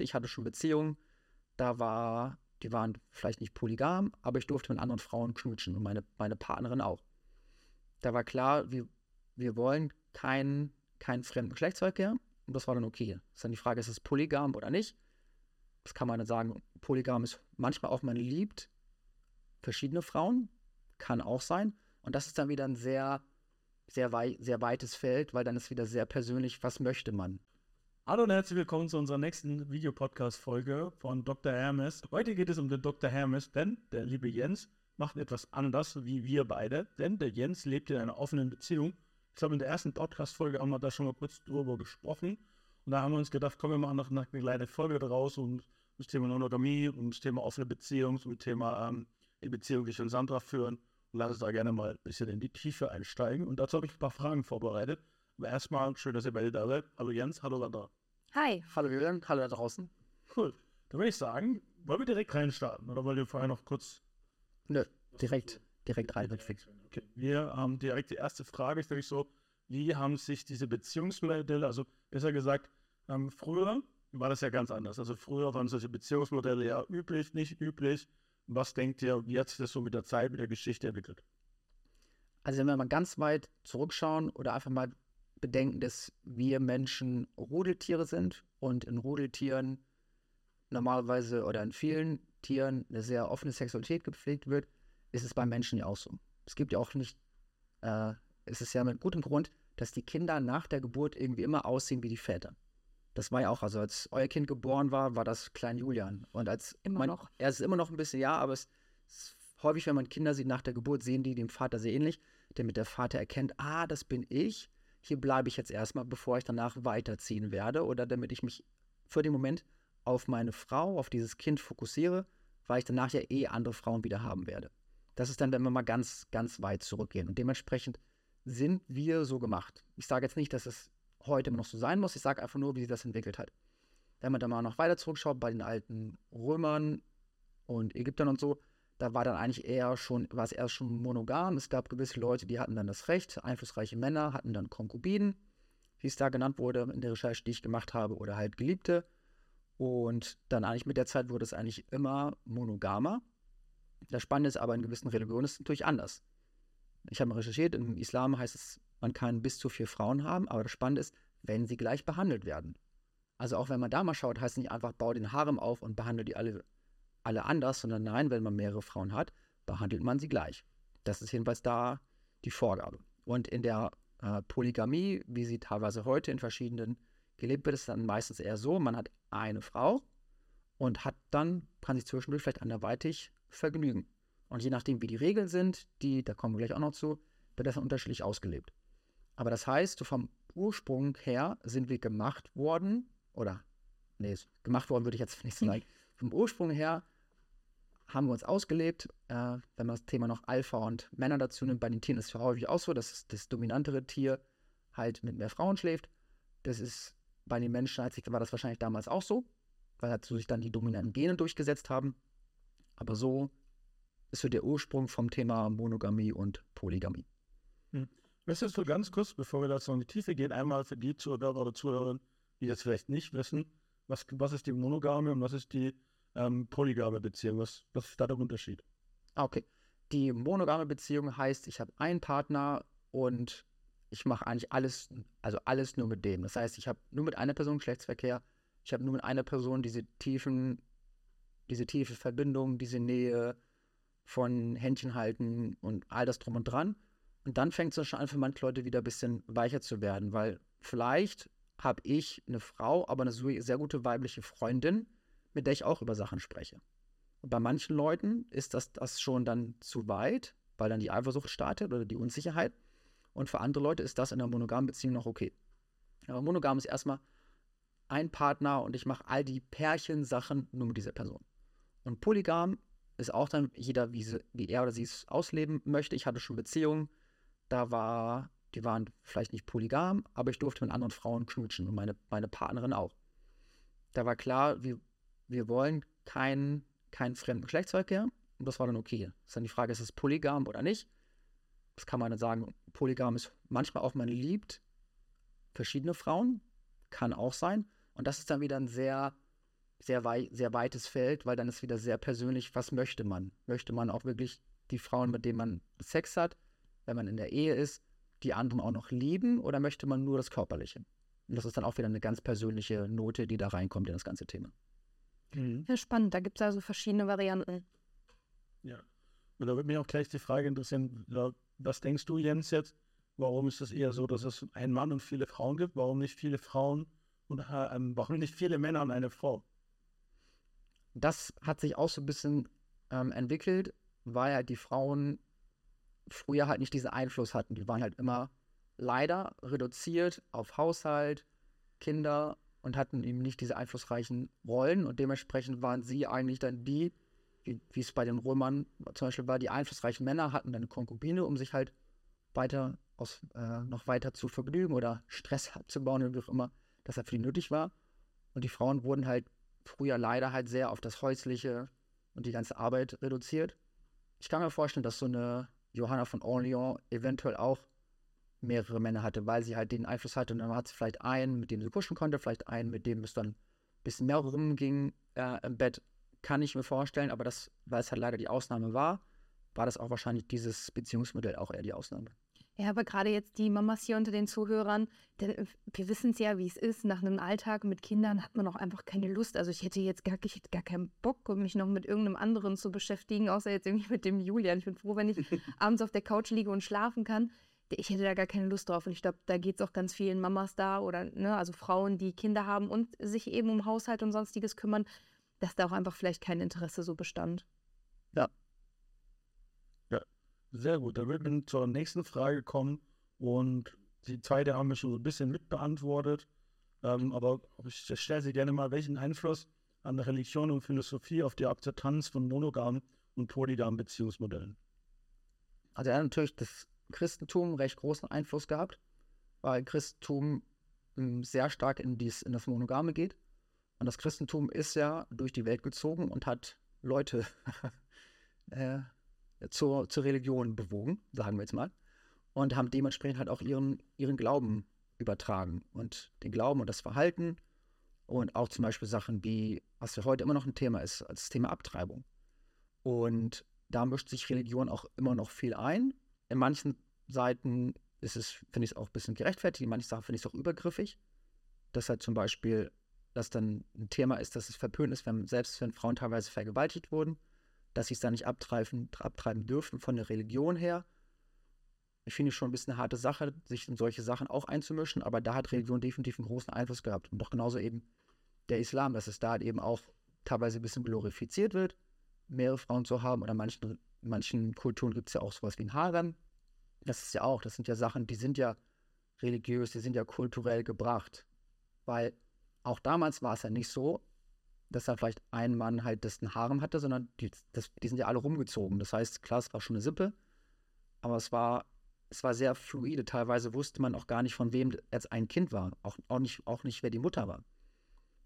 Ich hatte schon Beziehungen, da war, die waren vielleicht nicht polygam, aber ich durfte mit anderen Frauen knutschen und meine, meine Partnerin auch. Da war klar, wir, wir wollen keinen keinen fremden Geschlechtsverkehr und das war dann okay. Das ist dann die Frage, ist es polygam oder nicht? Das kann man dann sagen, polygam ist manchmal auch, man liebt verschiedene Frauen, kann auch sein. Und das ist dann wieder ein sehr, sehr, wei sehr weites Feld, weil dann ist wieder sehr persönlich, was möchte man. Hallo und herzlich willkommen zu unserer nächsten Videopodcast-Folge von Dr. Hermes. Heute geht es um den Dr. Hermes, denn der liebe Jens macht etwas anders wie wir beide, denn der Jens lebt in einer offenen Beziehung. Ich glaube, in der ersten Podcast-Folge haben wir da schon mal kurz drüber gesprochen. Und da haben wir uns gedacht, kommen wir machen noch eine kleine Folge daraus um das Thema Monogamie, um das Thema offene Beziehung, um das Thema ähm, die Beziehung, die ich und Sandra führen. Und lass uns da gerne mal ein bisschen in die Tiefe einsteigen. Und dazu habe ich ein paar Fragen vorbereitet. Aber erstmal schön, dass ihr beide da seid. Hallo Jens, hallo Sandra. Hi. Hallo Julian, hallo da draußen. Cool. Dann würde ich sagen, wollen wir direkt reinstarten oder wollt ihr vorher noch kurz. Nö, direkt, direkt rein, fix. Okay. Wir haben direkt die erste Frage, ist nämlich so, wie haben sich diese Beziehungsmodelle, also besser gesagt, ähm, früher war das ja ganz anders. Also früher waren solche Beziehungsmodelle ja üblich, nicht üblich. Was denkt ihr, wie hat sich das so mit der Zeit, mit der Geschichte entwickelt? Also wenn wir mal ganz weit zurückschauen oder einfach mal bedenken, dass wir Menschen Rudeltiere sind und in Rudeltieren normalerweise oder in vielen Tieren eine sehr offene Sexualität gepflegt wird, ist es beim Menschen ja auch so. Es gibt ja auch nicht, äh, es ist ja mit gutem Grund, dass die Kinder nach der Geburt irgendwie immer aussehen wie die Väter. Das war ja auch, also als euer Kind geboren war, war das Klein Julian. Und als immer man, noch. Er ist immer noch ein bisschen, ja, aber es ist häufig, wenn man Kinder sieht nach der Geburt, sehen die dem Vater sehr ähnlich, damit der Vater erkennt, ah, das bin ich. Hier bleibe ich jetzt erstmal, bevor ich danach weiterziehen werde oder damit ich mich für den Moment auf meine Frau, auf dieses Kind fokussiere, weil ich danach ja eh andere Frauen wieder haben werde. Das ist dann, wenn wir mal ganz, ganz weit zurückgehen. Und dementsprechend sind wir so gemacht. Ich sage jetzt nicht, dass es heute noch so sein muss. Ich sage einfach nur, wie sich das entwickelt hat. Wenn man da mal noch weiter zurückschaut, bei den alten Römern und Ägyptern und so, da war dann eigentlich eher schon, war es erst schon monogam. Es gab gewisse Leute, die hatten dann das Recht, einflussreiche Männer hatten dann Konkubinen, wie es da genannt wurde in der Recherche, die ich gemacht habe, oder halt Geliebte. Und dann eigentlich mit der Zeit wurde es eigentlich immer monogamer. Das Spannende ist aber, in gewissen Religionen ist es natürlich anders. Ich habe mal recherchiert, im Islam heißt es, man kann bis zu vier Frauen haben, aber das Spannende ist, wenn sie gleich behandelt werden. Also auch wenn man da mal schaut, heißt es nicht einfach, bau den Harem auf und behandle die alle, alle anders, sondern nein, wenn man mehrere Frauen hat, behandelt man sie gleich. Das ist jedenfalls da die Vorgabe. Und in der äh, Polygamie, wie sie teilweise heute in verschiedenen gelebt wird, ist es dann meistens eher so, man hat eine Frau und hat dann, kann sich zwischendurch vielleicht anderweitig vergnügen. Und je nachdem, wie die Regeln sind, die, da kommen wir gleich auch noch zu, wird das dann unterschiedlich ausgelebt. Aber das heißt, vom Ursprung her sind wir gemacht worden, oder, nee, gemacht worden würde ich jetzt nicht sagen. vom Ursprung her haben wir uns ausgelebt. Äh, wenn man das Thema noch Alpha und Männer dazu nimmt, bei den Tieren ist es häufig auch so, dass das dominantere Tier halt mit mehr Frauen schläft. Das ist bei den Menschen, als ich, war das wahrscheinlich damals auch so, weil dazu sich dann die dominanten Gene durchgesetzt haben. Aber so ist so der Ursprung vom Thema Monogamie und Polygamie. Hm. Möchtest du ganz kurz, bevor wir dazu in die Tiefe gehen, einmal für die Zuhörer oder Zuhörer, die das vielleicht nicht wissen, was, was ist die monogame und was ist die ähm, polygame Beziehung? Was, was ist da der Unterschied? Ah, okay. Die monogame Beziehung heißt, ich habe einen Partner und ich mache eigentlich alles, also alles nur mit dem. Das heißt, ich habe nur mit einer Person Geschlechtsverkehr, ich habe nur mit einer Person diese tiefen, diese tiefe Verbindung, diese Nähe von Händchen halten und all das drum und dran. Und dann fängt es schon an, für manche Leute wieder ein bisschen weicher zu werden, weil vielleicht habe ich eine Frau, aber eine sehr gute weibliche Freundin, mit der ich auch über Sachen spreche. Und bei manchen Leuten ist das, das schon dann zu weit, weil dann die Eifersucht startet oder die Unsicherheit. Und für andere Leute ist das in einer monogamen Beziehung noch okay. Aber monogam ist erstmal ein Partner und ich mache all die Pärchensachen nur mit dieser Person. Und polygam ist auch dann jeder, wie, sie, wie er oder sie es ausleben möchte. Ich hatte schon Beziehungen, da war, die waren vielleicht nicht polygam, aber ich durfte mit anderen Frauen knutschen und meine, meine Partnerin auch. Da war klar, wir, wir wollen keinen kein fremden Geschlechtsverkehr und das war dann okay. Ist dann die Frage, ist es polygam oder nicht? Das kann man dann sagen, polygam ist manchmal auch, man liebt verschiedene Frauen, kann auch sein. Und das ist dann wieder ein sehr, sehr, wei sehr weites Feld, weil dann ist wieder sehr persönlich, was möchte man? Möchte man auch wirklich die Frauen, mit denen man Sex hat, wenn man in der Ehe ist, die anderen auch noch lieben oder möchte man nur das Körperliche? Und das ist dann auch wieder eine ganz persönliche Note, die da reinkommt in das ganze Thema. Mhm. Ja, spannend. Da gibt es also verschiedene Varianten. Ja. Und da würde mich auch gleich die Frage interessieren, was denkst du, Jens, jetzt? Warum ist es eher so, dass es einen Mann und viele Frauen gibt? Warum nicht viele Frauen und äh, ähm, warum nicht viele Männer und eine Frau? Das hat sich auch so ein bisschen ähm, entwickelt, weil halt die Frauen früher halt nicht diesen Einfluss hatten. Die waren halt immer leider reduziert auf Haushalt, Kinder und hatten eben nicht diese einflussreichen Rollen und dementsprechend waren sie eigentlich dann die, wie, wie es bei den Römern zum Beispiel war, die einflussreichen Männer hatten dann eine Konkubine, um sich halt weiter aus, äh, noch weiter zu vergnügen oder Stress abzubauen wie auch immer das halt für die nötig war. Und die Frauen wurden halt früher leider halt sehr auf das Häusliche und die ganze Arbeit reduziert. Ich kann mir vorstellen, dass so eine Johanna von Orleans eventuell auch mehrere Männer hatte, weil sie halt den Einfluss hatte und dann hat sie vielleicht einen, mit dem sie kuscheln konnte, vielleicht einen, mit dem es dann ein bisschen mehr rumging äh, im Bett, kann ich mir vorstellen, aber das, weil es halt leider die Ausnahme war, war das auch wahrscheinlich dieses Beziehungsmodell auch eher die Ausnahme. Ja, aber gerade jetzt die Mamas hier unter den Zuhörern, denn wir wissen es ja, wie es ist. Nach einem Alltag mit Kindern hat man auch einfach keine Lust. Also ich hätte jetzt gar, ich hätte gar keinen Bock, mich noch mit irgendeinem anderen zu beschäftigen, außer jetzt irgendwie mit dem Julian. Ich bin froh, wenn ich abends auf der Couch liege und schlafen kann. Ich hätte da gar keine Lust drauf. Und ich glaube, da geht es auch ganz vielen Mamas da oder, ne, also Frauen, die Kinder haben und sich eben um Haushalt und sonstiges kümmern, dass da auch einfach vielleicht kein Interesse so bestand. Ja, sehr gut, dann würden wir zur nächsten Frage kommen und die zweite haben wir schon so ein bisschen mitbeantwortet. Ähm, aber ich stelle sie gerne mal, welchen Einfluss an Religion und Philosophie auf die Akzeptanz von monogamen und polygamen Beziehungsmodellen? Also hat natürlich das Christentum recht großen Einfluss gehabt, weil Christentum ähm, sehr stark in, dies, in das Monogame geht. Und das Christentum ist ja durch die Welt gezogen und hat Leute äh, zur, zur Religion bewogen, sagen wir jetzt mal, und haben dementsprechend halt auch ihren, ihren Glauben übertragen und den Glauben und das Verhalten und auch zum Beispiel Sachen wie, was für heute immer noch ein Thema ist, als Thema Abtreibung. Und da mischt sich Religion auch immer noch viel ein. In manchen Seiten ist es, finde ich es auch ein bisschen gerechtfertigt, in manchen Sachen finde ich es auch übergriffig. Dass halt zum Beispiel, dass dann ein Thema ist, dass es verpönt ist, wenn, selbst wenn Frauen teilweise vergewaltigt wurden, dass sie es da nicht abtreiben, abtreiben dürfen von der Religion her. Ich finde es schon ein bisschen eine harte Sache, sich in solche Sachen auch einzumischen, aber da hat Religion definitiv einen großen Einfluss gehabt. Und doch genauso eben der Islam, dass es da halt eben auch teilweise ein bisschen glorifiziert wird, mehrere Frauen zu haben. Oder manchen, manchen Kulturen gibt es ja auch sowas wie ein Harem. Das ist ja auch, das sind ja Sachen, die sind ja religiös, die sind ja kulturell gebracht. Weil auch damals war es ja nicht so, dass da vielleicht ein Mann halt das ein Harem hatte, sondern die, das, die sind ja alle rumgezogen. Das heißt, klar, es war schon eine Sippe, aber es war, es war sehr fluide. Teilweise wusste man auch gar nicht, von wem jetzt ein Kind war. Auch, auch, nicht, auch nicht, wer die Mutter war.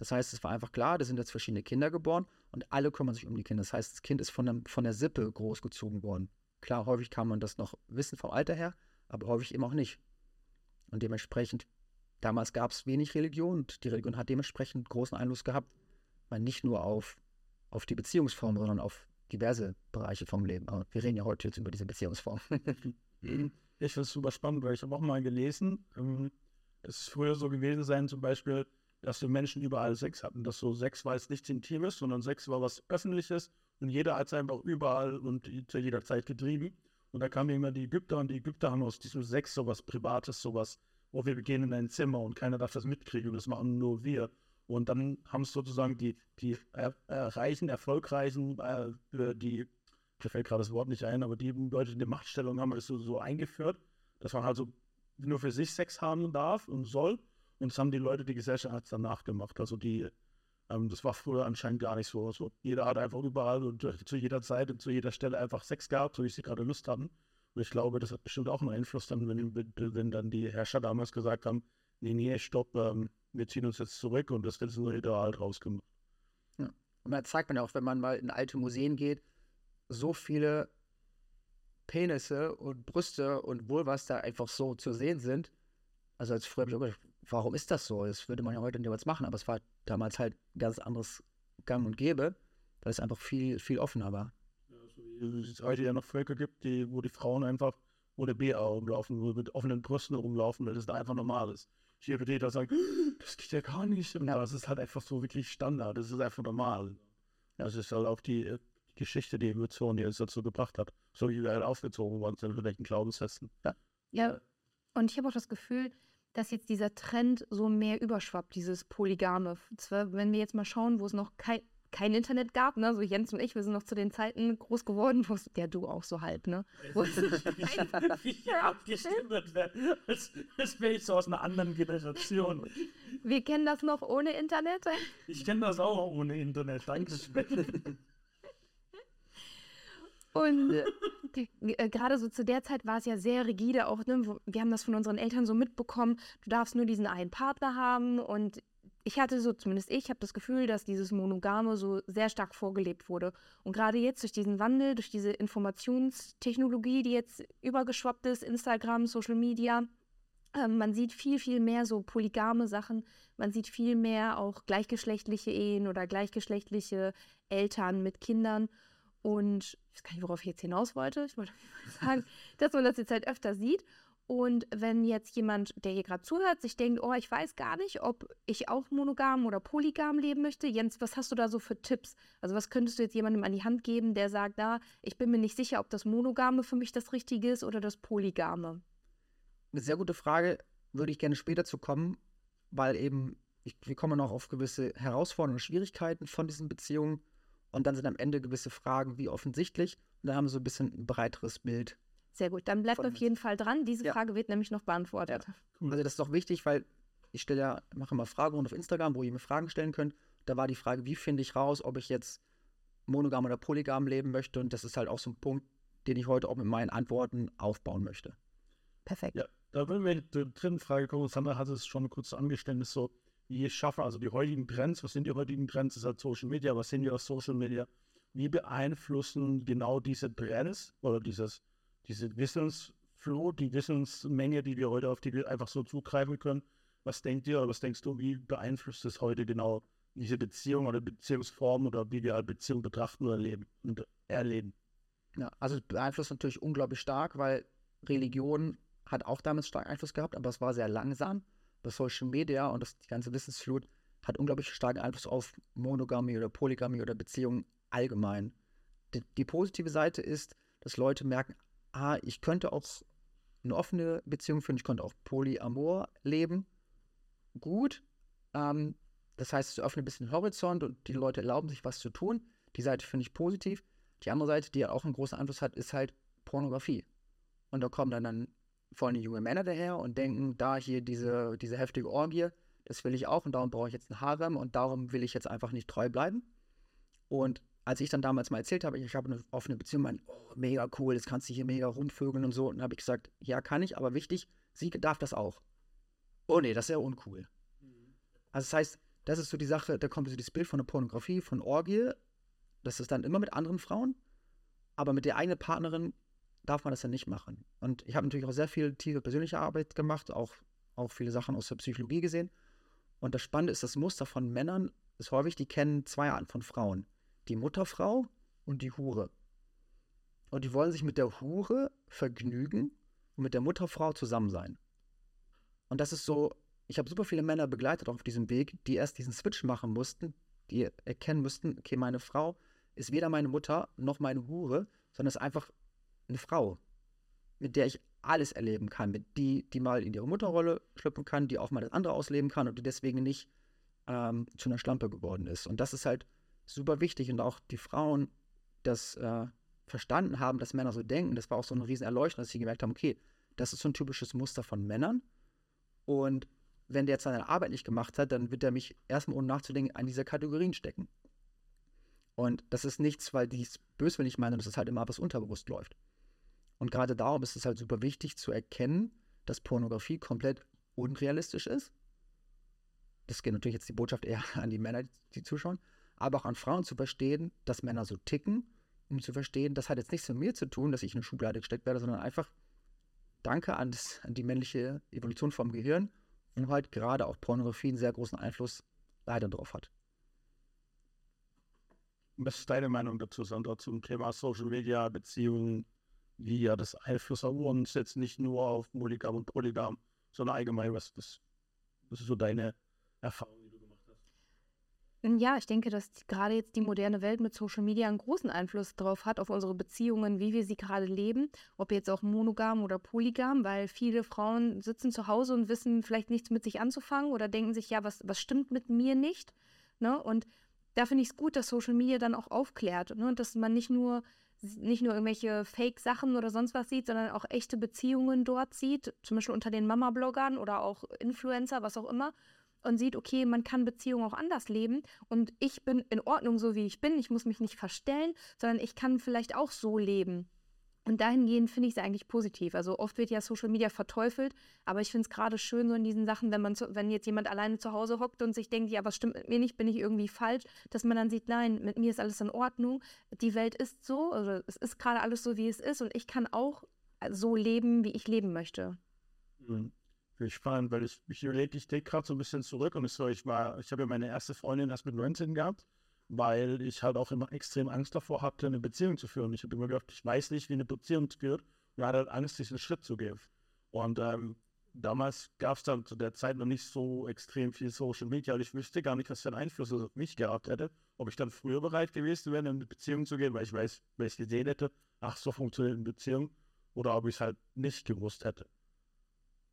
Das heißt, es war einfach klar, da sind jetzt verschiedene Kinder geboren und alle kümmern sich um die Kinder. Das heißt, das Kind ist von der, von der Sippe großgezogen worden. Klar, häufig kann man das noch wissen vom Alter her, aber häufig eben auch nicht. Und dementsprechend, damals gab es wenig Religion und die Religion hat dementsprechend großen Einfluss gehabt man nicht nur auf, auf die Beziehungsform, sondern auf diverse Bereiche vom Leben. Aber wir reden ja heute jetzt über diese Beziehungsform. ich finde es super spannend, weil ich habe auch mal gelesen, ähm, es früher so gewesen sein, zum Beispiel, dass die Menschen überall Sex hatten. Dass so Sex war jetzt nichts Intimes, sondern Sex war was Öffentliches und jeder hat es einfach überall und zu jeder Zeit getrieben. Und da kamen immer die Ägypter und die Ägypter haben aus diesem Sex sowas Privates, sowas, wo wir gehen in ein Zimmer und keiner darf das mitkriegen das machen nur wir. Und dann haben es sozusagen die, die äh, reichen, erfolgreichen, äh, die, mir fällt gerade das Wort nicht ein, aber die Leute in der Machtstellung haben es so, so eingeführt, dass man also nur für sich Sex haben darf und soll. Und das haben die Leute, die Gesellschaft danach gemacht. Also die, ähm, das war früher anscheinend gar nicht so. Also jeder hat einfach überall und äh, zu jeder Zeit und zu jeder Stelle einfach Sex gehabt, so wie sie gerade Lust hatten. Und ich glaube, das hat bestimmt auch einen Einfluss dann, wenn, wenn dann die Herrscher damals gesagt haben, nee, nee, stopp, ähm, wir ziehen uns jetzt zurück und das wird so ideal draus gemacht. Ja. Und da zeigt man ja auch, wenn man mal in alte Museen geht, so viele Penisse und Brüste und Vulvas da einfach so zu sehen sind. Also als früher warum ist das so? Das würde man ja heute niemals machen, aber es war damals halt ein ganz anderes gang und gäbe, weil es einfach viel, viel offener war. Ja, so wie es heute ja noch Völker gibt, die, wo die Frauen einfach ohne BA rumlaufen, wo mit offenen Brüsten rumlaufen, weil das da einfach normal ist. Hier wird jeder sagen, das geht ja gar nicht. Und das ist halt einfach so wirklich Standard, das ist einfach normal. Das ist halt auch die, die Geschichte, die Evolution, die es dazu gebracht hat. So wie wir halt aufgezogen worden sind mit welchen Glaubenssätzen. Ja. Ja, und ich habe auch das Gefühl, dass jetzt dieser Trend so mehr überschwappt, dieses Polygame. Zwar, wenn wir jetzt mal schauen, wo es noch kein, kein Internet gab, ne? So Jens und ich, wir sind noch zu den Zeiten groß geworden, wo es, ja du auch so halb, ne? Wo es Wie abgestimmt werden, als, als wäre ich so aus einer anderen Generation. wir kennen das noch ohne Internet. Ich kenne das auch ohne Internet, Dankeschön. Und äh, gerade so zu der Zeit war es ja sehr rigide auch, ne? Wir haben das von unseren Eltern so mitbekommen, du darfst nur diesen einen Partner haben und ich hatte so, zumindest ich, habe das Gefühl, dass dieses Monogame so sehr stark vorgelebt wurde. Und gerade jetzt durch diesen Wandel, durch diese Informationstechnologie, die jetzt übergeschwappt ist, Instagram, Social Media, ähm, man sieht viel, viel mehr so polygame Sachen. Man sieht viel mehr auch gleichgeschlechtliche Ehen oder gleichgeschlechtliche Eltern mit Kindern. Und ich weiß gar nicht, worauf ich jetzt hinaus wollte. Ich wollte sagen, dass man das jetzt halt öfter sieht. Und wenn jetzt jemand, der hier gerade zuhört, sich denkt, oh, ich weiß gar nicht, ob ich auch monogam oder polygam leben möchte. Jens, was hast du da so für Tipps? Also was könntest du jetzt jemandem an die Hand geben, der sagt, na, ich bin mir nicht sicher, ob das monogame für mich das Richtige ist oder das polygame? Eine sehr gute Frage, würde ich gerne später zu kommen, weil eben, ich, wir kommen noch auf gewisse Herausforderungen und Schwierigkeiten von diesen Beziehungen und dann sind am Ende gewisse Fragen wie offensichtlich und dann haben wir so ein bisschen ein breiteres Bild. Sehr gut, dann bleibt auf jeden Fall dran. Diese Ja. Frage wird nämlich noch beantwortet. Cool. Also das ist auch wichtig, weil ich stelle ja, mache immer Fragerunden auf Instagram, wo ihr mir Fragen stellen könnt. Da war die Frage, wie finde ich raus, ob ich jetzt monogam oder polygam leben möchte und das ist halt auch so ein Punkt, den ich heute auch mit meinen Antworten aufbauen möchte. Perfekt. Ja, da würden wir zur dritten Frage kommen. Sandra hat es schon kurz angestellt, ist so, wie schaffen, also die heutigen Trends, was sind die heutigen Trends? Das ist halt Social Media, was sehen wir auf Social Media? Wie beeinflussen genau diese Trends oder dieses, diese Wissensflut, die Wissensmenge, die wir heute auf die wir einfach so zugreifen können? Was denkt ihr oder was denkst du, wie beeinflusst es heute genau diese Beziehung oder Beziehungsform oder wie wir Beziehung betrachten oder leben und erleben? Ja, also es beeinflusst natürlich unglaublich stark, weil Religion hat auch damals stark Einfluss gehabt, aber es war sehr langsam. Das Social Media und das, die ganze Wissensflut hat unglaublich starken Einfluss auf Monogamie oder Polygamie oder Beziehungen allgemein. Die, die positive Seite ist, dass Leute merken, ah, ich könnte auch eine offene Beziehung führen, ich könnte auch Polyamor leben. Gut. Ähm, das heißt, es öffnet ein bisschen den Horizont und die Leute erlauben sich was zu tun. Die Seite finde ich positiv. Die andere Seite, die ja auch einen großen Einfluss hat, ist halt Pornografie. Und da kommen dann, dann vor allem junge Männer daher und denken, da hier diese, diese heftige Orgie, das will ich auch und darum brauche ich jetzt einen Harem und darum will ich jetzt einfach nicht treu bleiben. Und als ich dann damals mal erzählt habe, ich habe eine offene Beziehung, mein, oh, mega cool, jetzt kannst du hier mega rumvögeln und so. Und dann habe ich gesagt, ja, kann ich, aber wichtig, sie darf das auch. Oh nee, das ist ja uncool. Also das heißt, das ist so die Sache, da kommt so dieses Bild von der Pornografie, von Orgie, das ist dann immer mit anderen Frauen, aber mit der eigenen Partnerin darf man das dann nicht machen. Und ich habe natürlich auch sehr viel tiefe persönliche Arbeit gemacht, auch, auch viele Sachen aus der Psychologie gesehen. Und das Spannende ist, das Muster von Männern ist häufig, die kennen zwei Arten von Frauen. Die Mutterfrau und die Hure. Und die wollen sich mit der Hure vergnügen und mit der Mutterfrau zusammen sein. Und das ist so, ich habe super viele Männer begleitet auf diesem Weg, die erst diesen Switch machen mussten, die erkennen müssten, okay, meine Frau ist weder meine Mutter noch meine Hure, sondern ist einfach eine Frau, mit der ich alles erleben kann, mit die, die mal in ihre Mutterrolle schlüpfen kann, die auch mal das andere ausleben kann und die deswegen nicht ähm, zu einer Schlampe geworden ist. Und das ist halt super wichtig und auch die Frauen das äh, verstanden haben, dass Männer so denken. Das war auch so eine riesen Erleuchtung, dass sie gemerkt haben, okay, das ist so ein typisches Muster von Männern und wenn der jetzt seine Arbeit nicht gemacht hat, dann wird er mich erstmal ohne nachzudenken an diese Kategorien stecken. Und das ist nichts, weil die es böswillig meinen, das ist halt immer was unterbewusst läuft. Und gerade darum ist es halt super wichtig zu erkennen, dass Pornografie komplett unrealistisch ist. Das geht natürlich jetzt die Botschaft eher an die Männer, die zuschauen, aber auch an Frauen zu verstehen, dass Männer so ticken, um zu verstehen, das hat jetzt nichts mit mir zu tun, dass ich in eine Schublade gesteckt werde, sondern einfach Danke an, das, an die männliche Evolution vom Gehirn und halt gerade auch Pornografie einen sehr großen Einfluss leider drauf hat. Was ist deine Meinung dazu, Sandra, zum Thema Social Media, Beziehungen, wie ja das Einfluss auf uns jetzt nicht nur auf Polygam und Polygam, sondern allgemein, was, was, was ist so deine Erfahrung? Ja, ich denke, dass gerade jetzt die moderne Welt mit Social Media einen großen Einfluss darauf hat, auf unsere Beziehungen, wie wir sie gerade leben, ob jetzt auch monogam oder polygam, weil viele Frauen sitzen zu Hause und wissen vielleicht nichts mit sich anzufangen oder denken sich, ja, was, was stimmt mit mir nicht? Ne? Und da finde ich es gut, dass Social Media dann auch aufklärt ne? und dass man nicht nur nicht nur irgendwelche Fake-Sachen oder sonst was sieht, sondern auch echte Beziehungen dort sieht, zum Beispiel unter den Mama-Bloggern oder auch Influencer, was auch immer und sieht, okay, man kann Beziehungen auch anders leben und ich bin in Ordnung so, wie ich bin. Ich muss mich nicht verstellen, sondern ich kann vielleicht auch so leben. Und dahingehend finde ich es eigentlich positiv. Also oft wird ja Social Media verteufelt, aber ich finde es gerade schön so in diesen Sachen, wenn man zu, wenn jetzt jemand alleine zu Hause hockt und sich denkt, ja, was stimmt mit mir nicht, bin ich irgendwie falsch, dass man dann sieht, nein, mit mir ist alles in Ordnung. Die Welt ist so, also es ist gerade alles so, wie es ist und ich kann auch so leben, wie ich leben möchte. Mhm ich spannend, weil ich, ich ich denke gerade so ein bisschen zurück und ich so, ich war, ich habe ja meine erste Freundin erst mit 19 gehabt, weil ich halt auch immer extrem Angst davor hatte, eine Beziehung zu führen. Ich habe immer gedacht, ich weiß nicht, wie eine Beziehung führt und hatte halt Angst, diesen Schritt zu gehen. Und ähm, damals gab es dann zu der Zeit noch nicht so extrem viel Social Media und ich wüsste gar nicht, was für einen Einfluss das auf mich gehabt hätte. Ob ich dann früher bereit gewesen wäre, in eine Beziehung zu gehen, weil ich weiß, weil ich gesehen hätte, ach, so funktioniert eine Beziehung, oder ob ich es halt nicht gewusst hätte.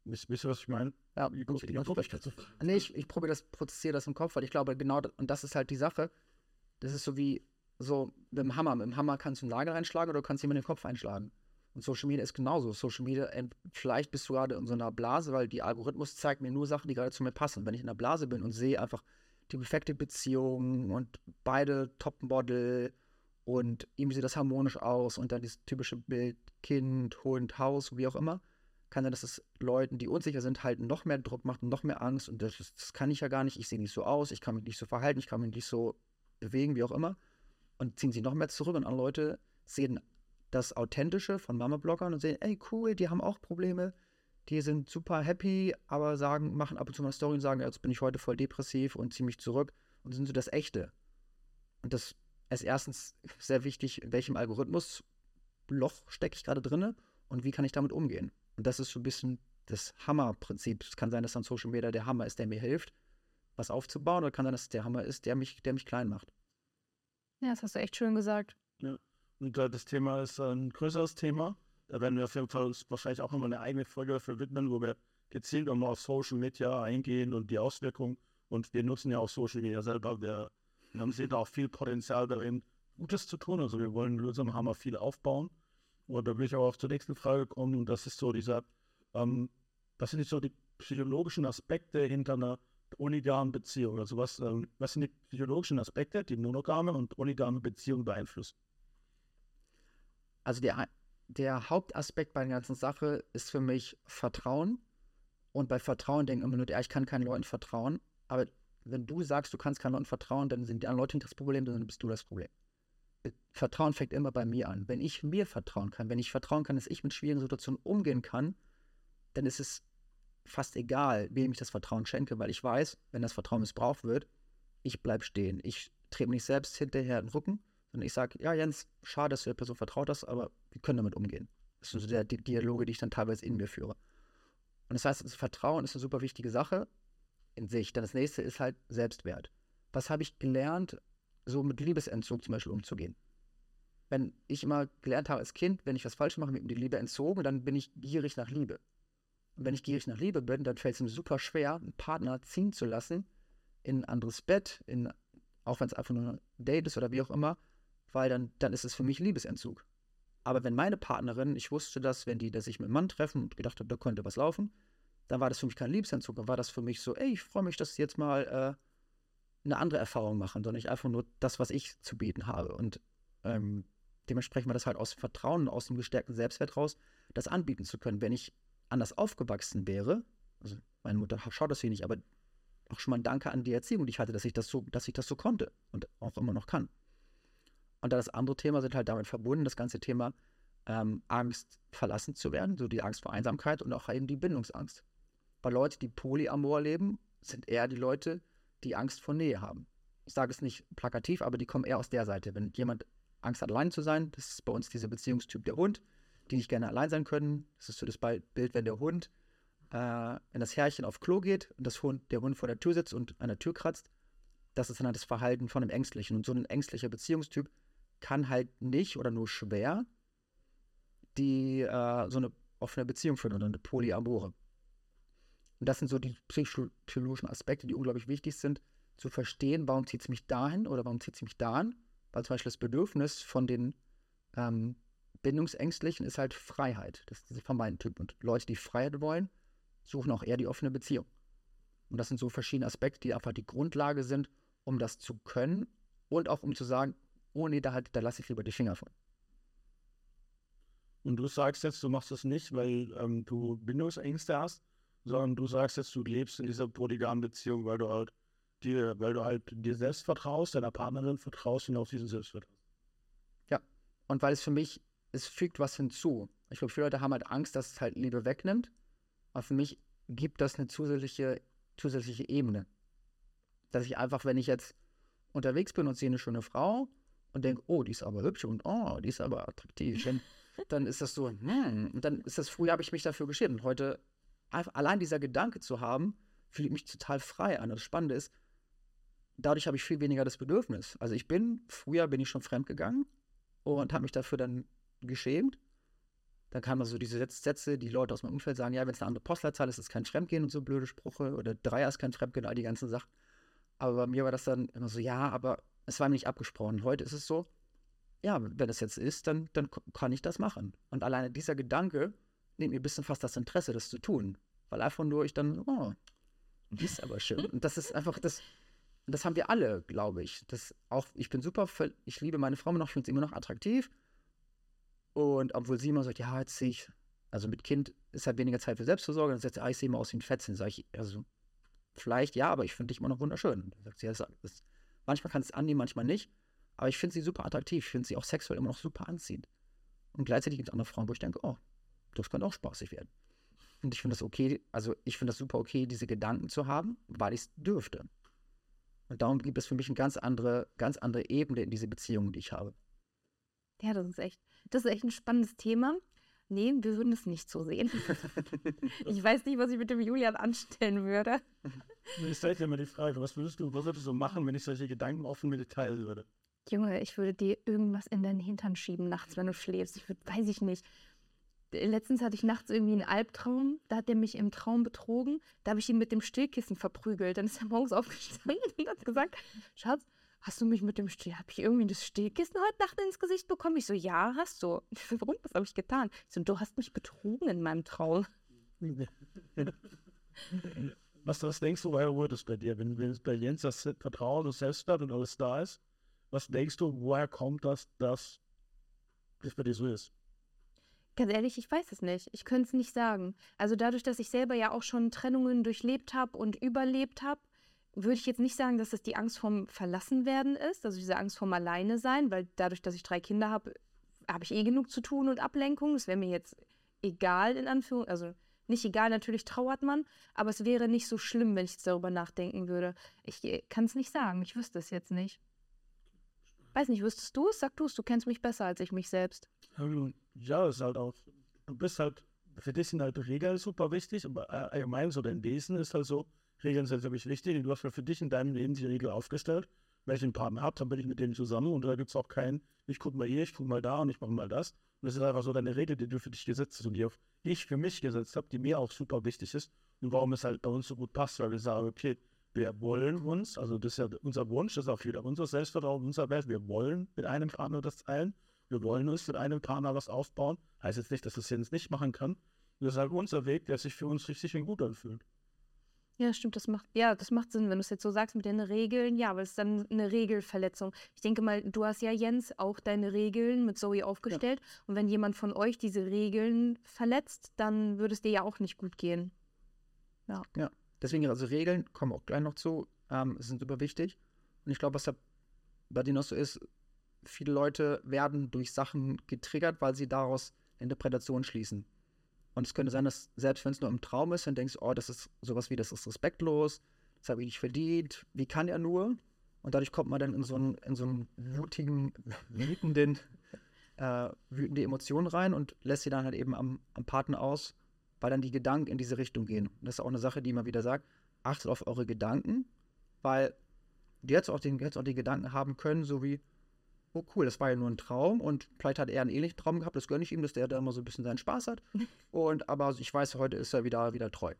Wisst, ihr, was ich meine? Ja, ich, ich, ich, ich, ich probiere das, prozessiere das im Kopf, weil ich glaube, genau, und das ist halt die Sache. Das ist so wie so mit dem Hammer. Mit dem Hammer kannst du einen Nagel einschlagen oder du kannst jemanden den Kopf einschlagen. Und Social Media ist genauso. Social Media, vielleicht bist du gerade in so einer Blase, weil die Algorithmus zeigt mir nur Sachen, die gerade zu mir passen. Wenn ich in einer Blase bin und sehe einfach die perfekte Beziehung und beide Topmodel und irgendwie sieht das harmonisch aus und dann dieses typische Bild Kind, Hund, Haus, wie auch immer, kann sein, dass es Leuten, die unsicher sind, halt noch mehr Druck macht und noch mehr Angst. Und das, das kann ich ja gar nicht. Ich sehe nicht so aus, ich kann mich nicht so verhalten, ich kann mich nicht so bewegen, wie auch immer. Und ziehen sie noch mehr zurück und andere Leute sehen das Authentische von Mama-Bloggern und sehen, ey, cool, die haben auch Probleme, die sind super happy, aber sagen, machen ab und zu mal Story und sagen, jetzt bin ich heute voll depressiv und ziehe mich zurück und sind so das Echte. Und das ist erstens sehr wichtig, in welchem Algorithmus-Loch stecke ich gerade drinne und wie kann ich damit umgehen. Und das ist so ein bisschen das Hammerprinzip. Es kann sein, dass dann Social Media der Hammer ist, der mir hilft, was aufzubauen, oder kann sein, dass es der Hammer ist, der mich, der mich klein macht. Ja, das hast du echt schön gesagt. Ja. Und äh, das Thema ist ein größeres Thema. Da werden wir auf jeden Fall uns wahrscheinlich auch immer eine eigene Folge dafür widmen, wo wir gezielt nochmal auf Social Media eingehen und die Auswirkungen. Und wir nutzen ja auch Social Media selber. Wir, wir sehen da auch viel Potenzial darin, Gutes zu tun. Also wir wollen mit unserem Hammer viel aufbauen. Und da will ich auch zur nächsten Frage kommen. Und das ist so dieser, ähm, was sind so die psychologischen Aspekte hinter einer polygamen Beziehung? Also was, ähm, was sind die psychologischen Aspekte, die monogame und polygame Beziehung beeinflussen? Also der, der Hauptaspekt bei der ganzen Sache ist für mich Vertrauen. Und bei Vertrauen denken immer nur, ja, ich kann keinen Leuten vertrauen. Aber wenn du sagst, du kannst keinen Leuten vertrauen, dann sind die anderen Leute nicht das Problem, dann bist du das Problem. Vertrauen fängt immer bei mir an. Wenn ich mir vertrauen kann, wenn ich vertrauen kann, dass ich mit schwierigen Situationen umgehen kann, dann ist es fast egal, wem ich das Vertrauen schenke, weil ich weiß, wenn das Vertrauen missbraucht wird, ich bleibe stehen. Ich trete nicht selbst hinterher den Rücken, sondern ich sage, ja, Jens, schade, dass du der Person vertraut hast, aber wir können damit umgehen. Das sind so die Dialoge, die ich dann teilweise in mir führe. Und das heißt, das Vertrauen ist eine super wichtige Sache in sich. Dann das nächste ist halt Selbstwert. Was habe ich gelernt so mit Liebesentzug zum Beispiel umzugehen. Wenn ich immer gelernt habe als Kind, wenn ich was falsch mache, wird mir die Liebe entzogen, dann bin ich gierig nach Liebe. Und wenn ich gierig nach Liebe bin, dann fällt es mir super schwer, einen Partner ziehen zu lassen in ein anderes Bett, in, auch wenn es einfach nur ein Date ist oder wie auch immer, weil dann, dann ist es für mich Liebesentzug. Aber wenn meine Partnerin, ich wusste das, wenn die sich mit einem Mann treffen und gedacht hat, da könnte was laufen, dann war das für mich kein Liebesentzug, dann war das für mich so, ey, ich freue mich, dass sie jetzt mal äh, eine andere Erfahrung machen, sondern nicht einfach nur das, was ich zu bieten habe. Und ähm, dementsprechend war das halt aus Vertrauen, aus dem gestärkten Selbstwert raus, das anbieten zu können. Wenn ich anders aufgewachsen wäre, also meine Mutter schaut das hier nicht, aber auch schon mal ein Danke an die Erziehung, die ich hatte, dass ich das so, dass ich das so konnte und auch immer noch kann. Und dann das andere Thema sind halt damit verbunden, das ganze Thema ähm, Angst, verlassen zu werden, so die Angst vor Einsamkeit und auch eben die Bindungsangst. Weil Leute, die Polyamor leben, sind eher die Leute, die Angst vor Nähe haben. ich sage es nicht plakativ, aber die kommen eher aus der Seite. Wenn jemand Angst hat, allein zu sein, das ist bei uns dieser Beziehungstyp der Hund, die nicht gerne allein sein können. Das ist so das Bild, wenn der Hund äh, wenn das Herrchen auf Klo geht und das Hund, der Hund vor der Tür sitzt und an der Tür kratzt. Das ist dann halt das Verhalten von einem Ängstlichen. Und so ein ängstlicher Beziehungstyp kann halt nicht oder nur schwer die äh, so eine offene Beziehung führen oder eine Polyamore. Und das sind so die psychologischen Aspekte, die unglaublich wichtig sind, zu verstehen, warum zieht es mich dahin oder warum zieht es mich dahin. Weil zum Beispiel das Bedürfnis von den ähm, Bindungsängstlichen ist halt Freiheit. Das ist von meinem Typ. Und Leute, die Freiheit wollen, suchen auch eher die offene Beziehung. Und das sind so verschiedene Aspekte, die einfach die Grundlage sind, um das zu können und auch um zu sagen, oh nee, da, halt, da lasse ich lieber die Finger von. Und du sagst jetzt, du machst das nicht, weil ähm, du Bindungsängste hast, sondern du sagst jetzt, du lebst in dieser polygamen Beziehung, weil du halt dir, weil du halt dir selbst vertraust, deiner Partnerin vertraust und auf diesen Selbstvertrauen. Ja, und weil es für mich, es fügt was hinzu. Ich glaube, viele Leute haben halt Angst, dass es halt Liebe wegnimmt. Aber für mich gibt das eine zusätzliche, zusätzliche Ebene. Dass ich einfach, wenn ich jetzt unterwegs bin und sehe eine schöne Frau und denke, oh, die ist aber hübsch und oh, die ist aber attraktiv, dann, dann ist das so, hm, und dann ist das, früher habe ich mich dafür geschämt. Und heute, allein dieser Gedanke zu haben, fühle ich mich total frei an. Das Spannende ist, dadurch habe ich viel weniger das Bedürfnis. Also ich bin, früher bin ich schon fremd gegangen und habe mich dafür dann geschämt. Dann kamen so diese Sätze, die Leute aus meinem Umfeld sagen, ja, wenn es eine andere Postleitzahl ist, ist kein Fremdgehen und so blöde Sprüche oder Dreier ist kein Fremdgehen, all die ganzen Sachen. Aber bei mir war das dann immer so, ja, aber es war mir nicht abgesprochen. Heute ist es so, ja, wenn es jetzt ist, dann, dann kann ich das machen. Und alleine dieser Gedanke nimmt mir ein bisschen fast das Interesse, das zu tun. Weil einfach nur ich dann, oh, ist aber schön. Und das ist einfach das, das haben wir alle, glaube ich. Das auch, ich bin super, ich liebe meine Frau noch, ich finde sie immer noch attraktiv. Und obwohl sie immer sagt, ja, jetzt sehe ich, also mit Kind ist halt weniger Zeit für Selbstversorgung, dann sagt sie, ah, ich sehe immer aus wie ein Fetzen. Sag ich, also vielleicht ja, aber ich finde dich immer noch wunderschön. Dann sagt sie, ja, das, das, manchmal kann es annehmen, manchmal nicht. Aber ich finde sie super attraktiv. Ich finde sie auch sexuell immer noch super anziehend. Und gleichzeitig gibt es andere Frauen, wo ich denke, oh, das könnte auch spaßig werden. Und ich finde das okay, also ich finde das super okay, diese Gedanken zu haben, weil ich es dürfte. Und darum gibt es für mich eine ganz andere, ganz andere Ebene in diese Beziehungen, die ich habe. Ja, das ist echt, das ist echt ein spannendes Thema. Nee, wir würden es nicht so sehen. ich weiß nicht, was ich mit dem Julian anstellen würde. Ich stelle dir mal die Frage, was würdest du, was würdest du machen, wenn ich solche Gedanken offen mit dir teilen würde? Junge, ich würde dir irgendwas in deinen Hintern schieben nachts, wenn du schläfst. Ich würde, weiß ich nicht. Letztens hatte ich nachts irgendwie einen Albtraum. Da hat er mich im Traum betrogen. Da habe ich ihn mit dem Stillkissen verprügelt. Dann ist er morgens aufgestanden und hat gesagt: Schatz, hast du mich mit dem Still, habe ich irgendwie das Stillkissen heute Nacht ins Gesicht bekommen? Ich so, ja, hast du. Warum? Was habe ich getan? Ich so, du hast mich betrogen in meinem Traum. was, was denkst du, woher rührt es bei dir? Wenn, wenn es bei Jens das Vertrauen und Selbstwert und alles da ist, was denkst du, woher kommt das, dass das bei dir so ist? Ganz ehrlich, ich weiß es nicht. Ich könnte es nicht sagen. Also dadurch, dass ich selber ja auch schon Trennungen durchlebt habe und überlebt habe, würde ich jetzt nicht sagen, dass das die Angst vorm Verlassenwerden ist, also diese Angst vorm Alleine sein, weil dadurch, dass ich drei Kinder habe, habe ich eh genug zu tun und Ablenkung. Es wäre mir jetzt egal, in Anführungszeichen, also nicht egal, natürlich trauert man, aber es wäre nicht so schlimm, wenn ich jetzt darüber nachdenken würde. Ich äh, kann es nicht sagen, ich wüsste es jetzt nicht. Weiß nicht, wüsstest du es? Sag du es, du kennst mich besser als ich mich selbst. Ja, ist halt auch, du bist halt, für dich sind halt Regeln super wichtig, aber äh, allgemein so dein Wesen ist halt so, Regeln sind für mich wichtig. Du hast ja für dich in deinem Leben die Regel aufgestellt. Wenn ich einen Partner habe, dann bin ich mit dem zusammen und da gibt es auch keinen, ich gucke mal hier, ich gucke mal da und ich mache mal das. Und das ist einfach so deine Regel, die du für dich gesetzt hast und die ich für mich gesetzt habe, die mir auch super wichtig ist und warum es halt bei uns so gut passt, weil wir sagen, okay, wir wollen uns, also das ist ja unser Wunsch, das ist auch wieder unser Selbstvertrauen, unser Wert, wir wollen mit einem Partner das teilen, wir wollen uns mit einem Partner was aufbauen. Heißt jetzt nicht, dass das Jens nicht machen kann. Das ist halt unser Weg, der sich für uns richtig und gut anfühlt. Ja, stimmt, das macht, ja, das macht Sinn, wenn du es jetzt so sagst mit den Regeln. Ja, weil es ist dann eine Regelverletzung. Ich denke mal, du hast ja, Jens, auch deine Regeln mit Zoe aufgestellt. Ja. Und wenn jemand von euch diese Regeln verletzt, dann würde es dir ja auch nicht gut gehen. Ja. Ja, deswegen, also Regeln kommen auch gleich noch zu, ähm, sind super wichtig. Und ich glaube, was da bei dir noch so ist, viele Leute werden durch Sachen getriggert, weil sie daraus Interpretationen schließen. Und es könnte sein, dass selbst wenn es nur im Traum ist, dann denkst du, oh, das ist sowas wie, das ist respektlos, das habe ich nicht verdient, wie kann er nur? Und dadurch kommt man dann in so einen, in so einen wutigen, wütenden, äh, wütende Emotionen rein und lässt sie dann halt eben am, am Partner aus, weil dann die Gedanken in diese Richtung gehen. Und das ist auch eine Sache, die man wieder sagt, achtet auf eure Gedanken, weil die jetzt auch den, jetzt auch die Gedanken haben können, so wie, oh cool, das war ja nur ein Traum und vielleicht hat er einen ähnlichen Traum gehabt, das gönne ich ihm, dass der da immer so ein bisschen seinen Spaß hat. Und aber ich weiß, heute ist er wieder, wieder treu.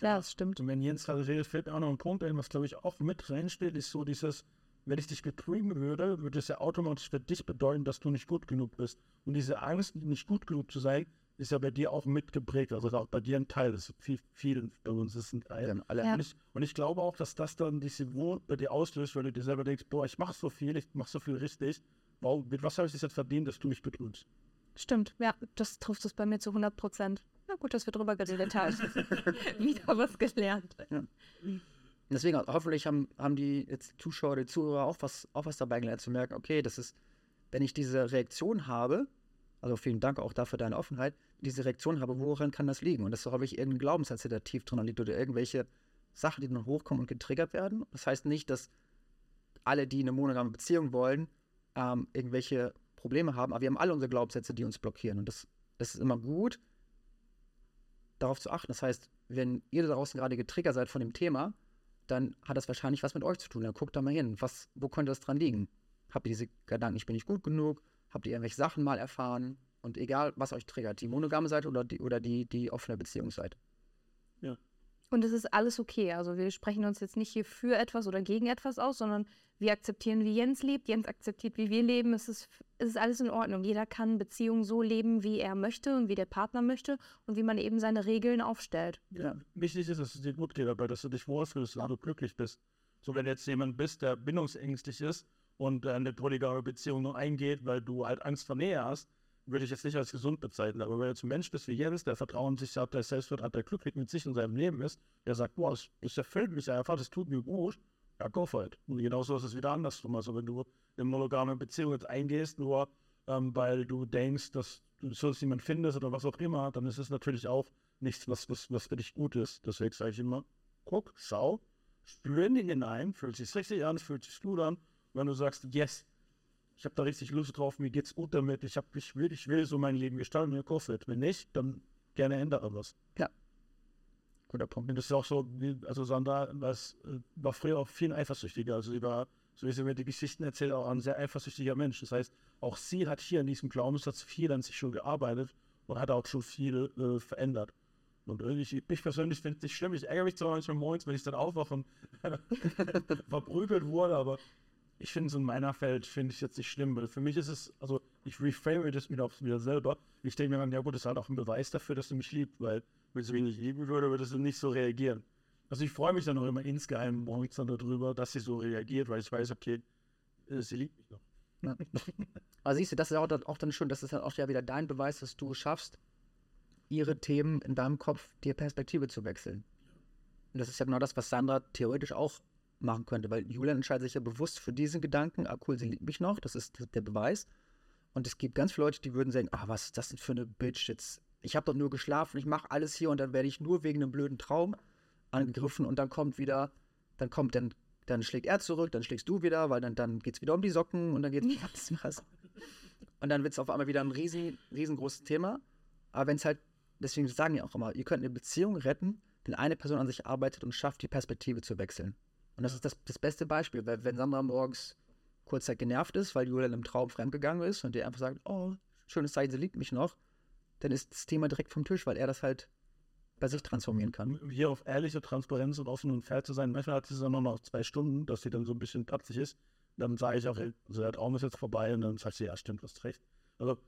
Ja, das stimmt. Und wenn Jens gerade redet, fällt mir auch noch ein Punkt ein, was glaube ich auch mit reinsteht, ist so dieses, wenn ich dich betrügen würde, würde es ja automatisch für dich bedeuten, dass du nicht gut genug bist. Und diese Angst, nicht gut genug zu sein, ist ja bei dir auch mitgeprägt. Also auch bei dir ein Teil. Das ist viel, vielen bei uns ist ein Teil. Ja, alle- Ja. Und, ich, und ich glaube auch, dass das dann diese Wut bei dir auslöst, weil du dir selber denkst, boah, ich mache so viel, ich mache so viel richtig. Warum, mit was habe ich das jetzt verdient, dass du mich betrügst? Stimmt, ja, das trifft es bei mir zu 100 Prozent. Na gut, dass wir drüber geredet haben. Wieder was gelernt. Deswegen, hoffentlich haben, haben die jetzt Zuschauer, die Zuhörer auch was, auch was dabei gelernt, zu merken, okay, das ist, wenn ich diese Reaktion habe, also vielen Dank auch dafür deine Offenheit, diese Reaktion habe, woran kann das liegen? Und das ist habe ich irgendeinen Glaubenssatz, der da tief drin liegt oder irgendwelche Sachen, die dann hochkommen und getriggert werden. Das heißt nicht, dass alle, die eine monogame Beziehung wollen, ähm, irgendwelche Probleme haben, aber wir haben alle unsere Glaubenssätze, die uns blockieren. Und das, das ist immer gut, darauf zu achten. Das heißt, wenn ihr da draußen gerade getriggert seid von dem Thema, dann hat das wahrscheinlich was mit euch zu tun. Dann guckt da mal hin. Was, wo könnte das dran liegen? Habt ihr diese Gedanken, ich bin nicht gut genug? Habt ihr irgendwelche Sachen mal erfahren? Und egal, was euch triggert, die monogame Seite oder die, oder die, die offene Beziehungsseite. Und es ist alles okay. Also wir sprechen uns jetzt nicht hier für etwas oder gegen etwas aus, sondern wir akzeptieren, wie Jens lebt. Jens akzeptiert, wie wir leben. Es ist, es ist alles in Ordnung. Jeder kann Beziehungen so leben, wie er möchte und wie der Partner möchte und wie man eben seine Regeln aufstellt. Ja. Wichtig ist, dass es dir gut geht dabei, dass du dich wohlfühlst und du glücklich bist. So, wenn jetzt jemand bist, der bindungsängstlich ist und eine polygame Beziehung nur eingeht, weil du halt Angst vor Nähe hast, würde ich jetzt nicht als gesund bezeichnen. Aber wenn du ein Mensch bist wie Jens, der Vertrauen sich hat, der Selbstwert hat, der glücklich mit sich und seinem Leben ist, der sagt, boah, das, erfüllt mich einfach, das tut mir gut, ja, go for it. Und genauso ist es wieder andersrum. Also wenn du in monogame Beziehung jetzt eingehst, nur ähm, weil du denkst, dass du sonst niemand findest oder was auch immer, dann ist es natürlich auch nichts, was, was, was für dich gut ist. Deswegen sage ich immer, guck, schau, spür in dich hinein, fühlt sich richtig an, fühlt sich gut an. Wenn du sagst, yes, ich habe da richtig Lust drauf, mir geht's gut damit, ich, hab, ich, will, ich will so mein Leben gestalten, mir kostet. Wenn nicht, dann gerne ändere was. Guter Punkt. Und das ist auch so, wie, also Sandra was, äh, war früher auch viel eifersüchtiger. Also sie war, so wie sie mir die Geschichten erzählt, auch ein sehr eifersüchtiger Mensch. Das heißt, auch sie hat hier in diesem Glaubenssatz viel an sich schon gearbeitet und hat auch schon viel äh, verändert. Und irgendwie, ich persönlich finde es nicht schlimm. Ich ärgere mich zwar manchmal morgens, wenn ich dann aufwache und verprügelt wurde, aber ich finde es in meiner Welt, finde ich jetzt nicht schlimm, weil für mich ist es, also ich reframe das wieder, auch wieder selber. Ich denke mir dann, ja gut, das ist halt auch ein Beweis dafür, dass du mich liebst, weil wenn du mich nicht lieben würde, würdest du nicht so reagieren. Also ich freue mich dann auch immer insgeheim morgens dann darüber, dass sie so reagiert, weil ich weiß, okay, äh, sie liebt mich noch. Ja. Aber siehst du, das ist auch, dann- auch dann schon, das ist dann auch ja wieder dein Beweis, dass du schaffst, ihre Themen in deinem Kopf, dir Perspektive zu wechseln. Und das ist ja genau das, was Sandra theoretisch auch machen könnte, weil Julian entscheidet sich ja bewusst für diesen Gedanken, ah cool, sie liebt mich noch, das ist der Beweis. Und es gibt ganz viele Leute, die würden sagen, ah, was ist das denn für eine Bitch jetzt? Ich habe doch nur geschlafen, ich mache alles hier und dann werde ich nur wegen einem blöden Traum angegriffen und dann kommt wieder, dann kommt, dann, dann schlägt er zurück, dann schlägst du wieder, weil dann, dann geht es wieder um die Socken und dann geht es was. Und dann wird es auf einmal wieder ein riesen, riesengroßes Thema. Aber wenn es halt, deswegen sagen ja auch immer, ihr könnt eine Beziehung retten, wenn eine Person an sich arbeitet und schafft, die Perspektive zu wechseln. Und das ist das, das beste Beispiel, weil wenn Sandra morgens kurzzeit genervt ist, weil Julian im Traum fremdgegangen ist und der einfach sagt, oh, schönes Zeichen, sie liebt mich noch, dann ist das Thema direkt vom Tisch, weil er das halt bei sich transformieren kann. Hier auf ehrliche Transparenz und offen und fair zu sein, manchmal hat sie dann nur noch zwei Stunden, dass sie dann so ein bisschen patzig ist. Dann sage ich auch, also der Traum ist jetzt vorbei und dann sagt sie, ja, stimmt, hast recht. Also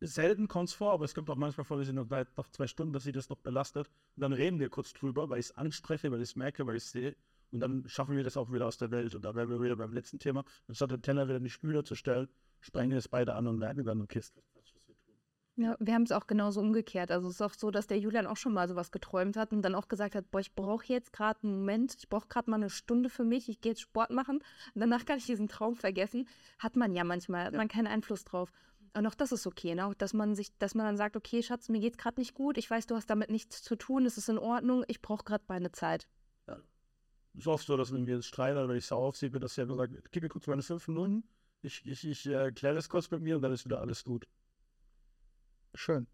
selten kommt es vor, aber es kommt auch manchmal vor, dass sie noch nach zwei Stunden, dass sie das noch belastet. Und dann reden wir kurz drüber, weil ich es anspreche, weil ich es merke, weil ich es sehe. Und dann schaffen wir das auch wieder aus der Welt. Und da wären wir wieder beim letzten Thema. Anstatt den Teller wieder in die Spüle zu stellen, sprechen wir es beide an und merken dann, okay, ist das was wir tun. Ja, wir haben es auch genauso umgekehrt. Also es ist auch so, dass der Julian auch schon mal sowas geträumt hat und dann auch gesagt hat, boah, ich brauche jetzt gerade einen Moment, ich brauche gerade mal eine Stunde für mich, ich gehe jetzt Sport machen und danach kann ich diesen Traum vergessen. Hat man ja manchmal, hat man keinen Einfluss drauf. Und auch das ist okay, ne? Auch, dass man sich, dass man dann sagt, okay, Schatz, mir geht's gerade nicht gut, ich weiß, du hast damit nichts zu tun, es ist in Ordnung, ich brauche gerade meine Zeit. Ist oft so, dass wenn wir jetzt streiten oder ich sauer aufsehe, wird das ja gesagt, gib mir kurz meine fünf Minuten, ich, ich, ich äh, kläre das kurz mit mir und dann ist wieder alles gut. Schön.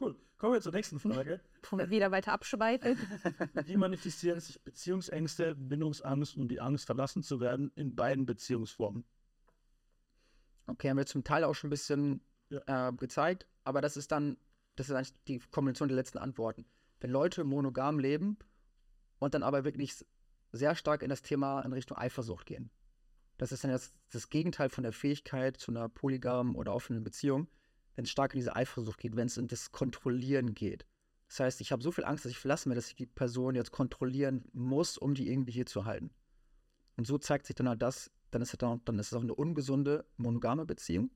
Cool. Kommen wir zur nächsten Frage. Wieder weiter abschweifen. Wie manifestieren sich Beziehungsängste, Bindungsangst und die Angst, verlassen zu werden in beiden Beziehungsformen? Okay, haben wir zum Teil auch schon ein bisschen äh, gezeigt, aber das ist dann, das ist eigentlich die Kombination der letzten Antworten. Wenn Leute monogam leben und dann aber wirklich sehr stark in das Thema in Richtung Eifersucht gehen. Das ist dann jetzt das Gegenteil von der Fähigkeit zu einer polygamen oder offenen Beziehung, wenn es stark in diese Eifersucht geht, wenn es in das Kontrollieren geht. Das heißt, ich habe so viel Angst, dass ich verlassen werde, dass ich die Person jetzt kontrollieren muss, um die irgendwie hier zu halten. Und so zeigt sich dann halt das, dann ist, es dann, dann ist es auch eine ungesunde monogame Beziehung.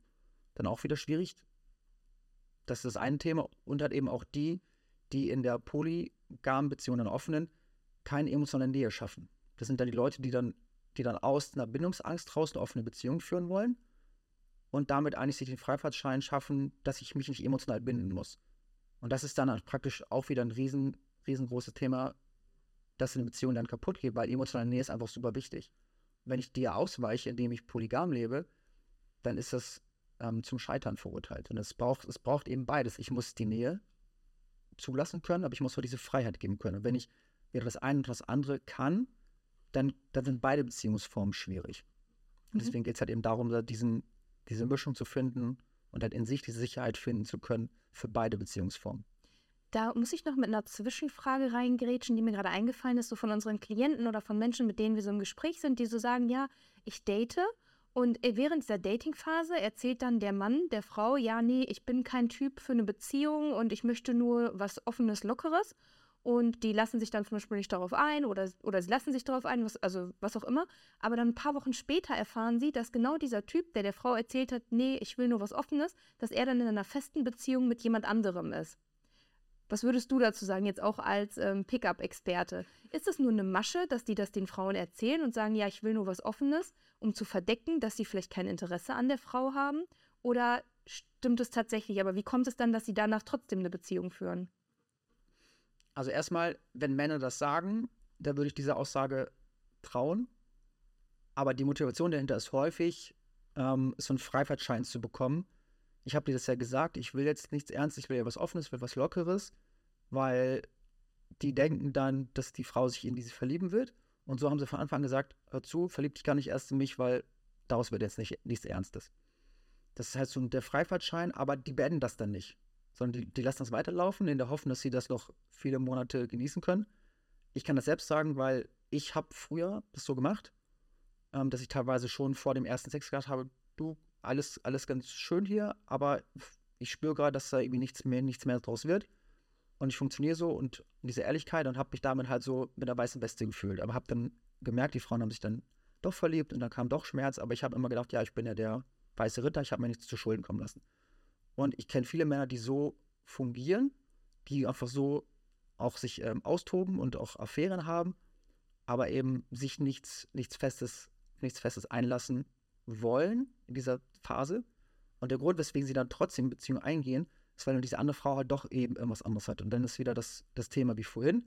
Dann auch wieder schwierig. Das ist das eine Thema. Und halt eben auch die, die in der polygamen Beziehung, einer offenen, keine emotionale Nähe schaffen. Das sind dann die Leute, die dann, die dann aus einer Bindungsangst raus eine offene Beziehung führen wollen und damit eigentlich sich den Freifahrtschein schaffen, dass ich mich nicht emotional binden muss. Und das ist dann halt praktisch auch wieder ein riesen, riesengroßes Thema, dass eine Beziehung dann kaputt geht, weil emotionale Nähe ist einfach super wichtig. Wenn ich dir ausweiche, indem ich polygam lebe, dann ist das ähm, zum Scheitern verurteilt. Und es braucht, es braucht eben beides. Ich muss die Nähe zulassen können, aber ich muss auch diese Freiheit geben können. Und wenn ich weder das eine oder das andere kann, dann, dann sind beide Beziehungsformen schwierig. Und mhm. deswegen geht es halt eben darum, diesen, diese Mischung zu finden und halt in sich diese Sicherheit finden zu können für beide Beziehungsformen. Da muss ich noch mit einer Zwischenfrage reingrätschen, die mir gerade eingefallen ist, so von unseren Klienten oder von Menschen, mit denen wir so im Gespräch sind, die so sagen, ja, ich date und während dieser Datingphase erzählt dann der Mann der Frau, ja, nee, ich bin kein Typ für eine Beziehung und ich möchte nur was Offenes, Lockeres und die lassen sich dann zum Beispiel nicht darauf ein oder, oder sie lassen sich darauf ein, was, also was auch immer. Aber dann ein paar Wochen später erfahren sie, dass genau dieser Typ, der der Frau erzählt hat, nee, ich will nur was Offenes, dass er dann in einer festen Beziehung mit jemand anderem ist. Was würdest du dazu sagen, jetzt auch als ähm, Pickup-Experte? Ist das nur eine Masche, dass die das den Frauen erzählen und sagen, ja, ich will nur was Offenes, um zu verdecken, dass sie vielleicht kein Interesse an der Frau haben? Oder stimmt es tatsächlich? Aber wie kommt es dann, dass sie danach trotzdem eine Beziehung führen? Also erstmal, wenn Männer das sagen, da würde ich dieser Aussage trauen. Aber die Motivation dahinter ist häufig, ähm, so einen Freifahrtschein zu bekommen. Ich habe dir das ja gesagt, ich will jetzt nichts Ernstes, ich will ja was Offenes, will was Lockeres, weil die denken dann, dass die Frau sich in diese verlieben wird. Und so haben sie von Anfang an gesagt, hör zu, verlieb dich gar nicht erst in mich, weil daraus wird jetzt nicht, nichts Ernstes. Das ist halt so der Freifahrtschein, aber die beenden das dann nicht sondern die, die lassen das weiterlaufen, in der Hoffnung, dass sie das noch viele Monate genießen können. Ich kann das selbst sagen, weil ich habe früher das so gemacht, ähm, dass ich teilweise schon vor dem ersten Sex gesagt habe, du, alles, alles ganz schön hier, aber ich spüre gerade, dass da irgendwie nichts mehr, nichts mehr draus wird. Und ich funktioniere so und diese Ehrlichkeit und habe mich damit halt so mit der weißen Weste gefühlt. Aber habe dann gemerkt, die Frauen haben sich dann doch verliebt und dann kam doch Schmerz. Aber ich habe immer gedacht, ja, ich bin ja der weiße Ritter, ich habe mir nichts zu Schulden kommen lassen. Und ich kenne viele Männer, die so fungieren, die einfach so auch sich ähm, austoben und auch Affären haben, aber eben sich nichts, nichts Festes, nichts Festes einlassen wollen in dieser Phase. Und der Grund, weswegen sie dann trotzdem Beziehungen eingehen, ist, weil diese andere Frau halt doch eben irgendwas anderes hat. Und dann ist wieder das, das Thema wie vorhin.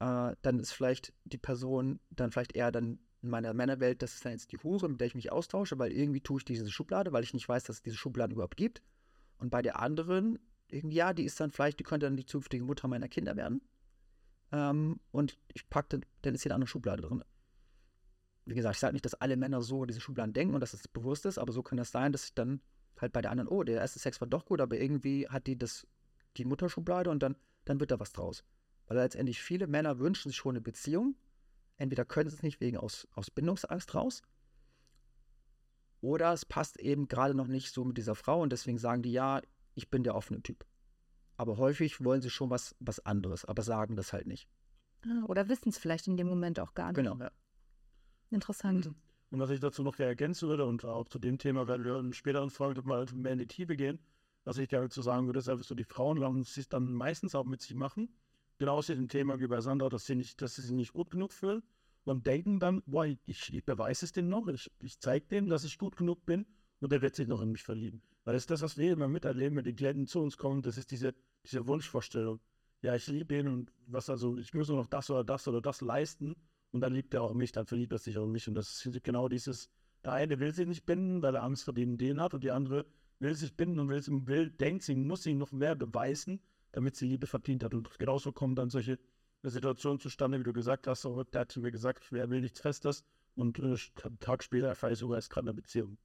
Äh, dann ist vielleicht die Person dann vielleicht eher dann in meiner Männerwelt, das ist dann jetzt die Hure, mit der ich mich austausche, weil irgendwie tue ich diese Schublade, weil ich nicht weiß, dass es diese Schublade überhaupt gibt. Und bei der anderen, ja, die ist dann vielleicht, die könnte dann die zukünftige Mutter meiner Kinder werden. Ähm, und ich packe dann, dann ist hier eine andere Schublade drin. Wie gesagt, ich sage nicht, dass alle Männer so diese Schubladen denken und dass es bewusst ist, aber so kann das sein, dass ich dann halt bei der anderen, oh, der erste Sex war doch gut, aber irgendwie hat die das, die Mutterschublade und dann, dann wird da was draus. Weil letztendlich viele Männer wünschen sich schon eine Beziehung. Entweder können sie es nicht wegen aus, aus Bindungsangst raus oder es passt eben gerade noch nicht so mit dieser Frau und deswegen sagen die, ja, ich bin der offene Typ. Aber häufig wollen sie schon was, was anderes, aber sagen das halt nicht. Ah, oder wissen es vielleicht in dem Moment auch gar nicht. Genau, ja. Interessant. Und was ich dazu noch ergänzen würde, und auch zu dem Thema werden wir in späteren Folgen mal mehr in die Tiefe gehen, was ich dazu sagen würde, ist einfach so, die Frauen lassen sich dann meistens auch mit sich machen. Genau aus diesem Thema wie bei Sandra, dass sie, nicht, dass sie sich nicht gut genug fühlen und denken dann, boah, ich, ich beweise es dem noch, ich, ich zeige dem, dass ich gut genug bin und er wird sich noch in mich verlieben. Weil das ist das, was wir immer miterleben, wenn die Klienten zu uns kommen, das ist diese, diese Wunschvorstellung. Ja, ich liebe ihn und was also, ich muss nur noch das oder das oder das leisten und dann liebt er auch mich, dann verliebt er sich auch in mich. Und das ist genau dieses, der eine will sie nicht binden, weil er Angst vor den den hat und die andere will sich binden und will, will denkt, sie muss sich noch mehr beweisen, damit sie Liebe verdient hat. Und genauso kommen dann solche Situationen zustande, wie du gesagt hast. So, der hat zu mir gesagt, wer will nichts Festes und äh, einen Tag später erfahre ich sogar, er ist gerade in einer Beziehung.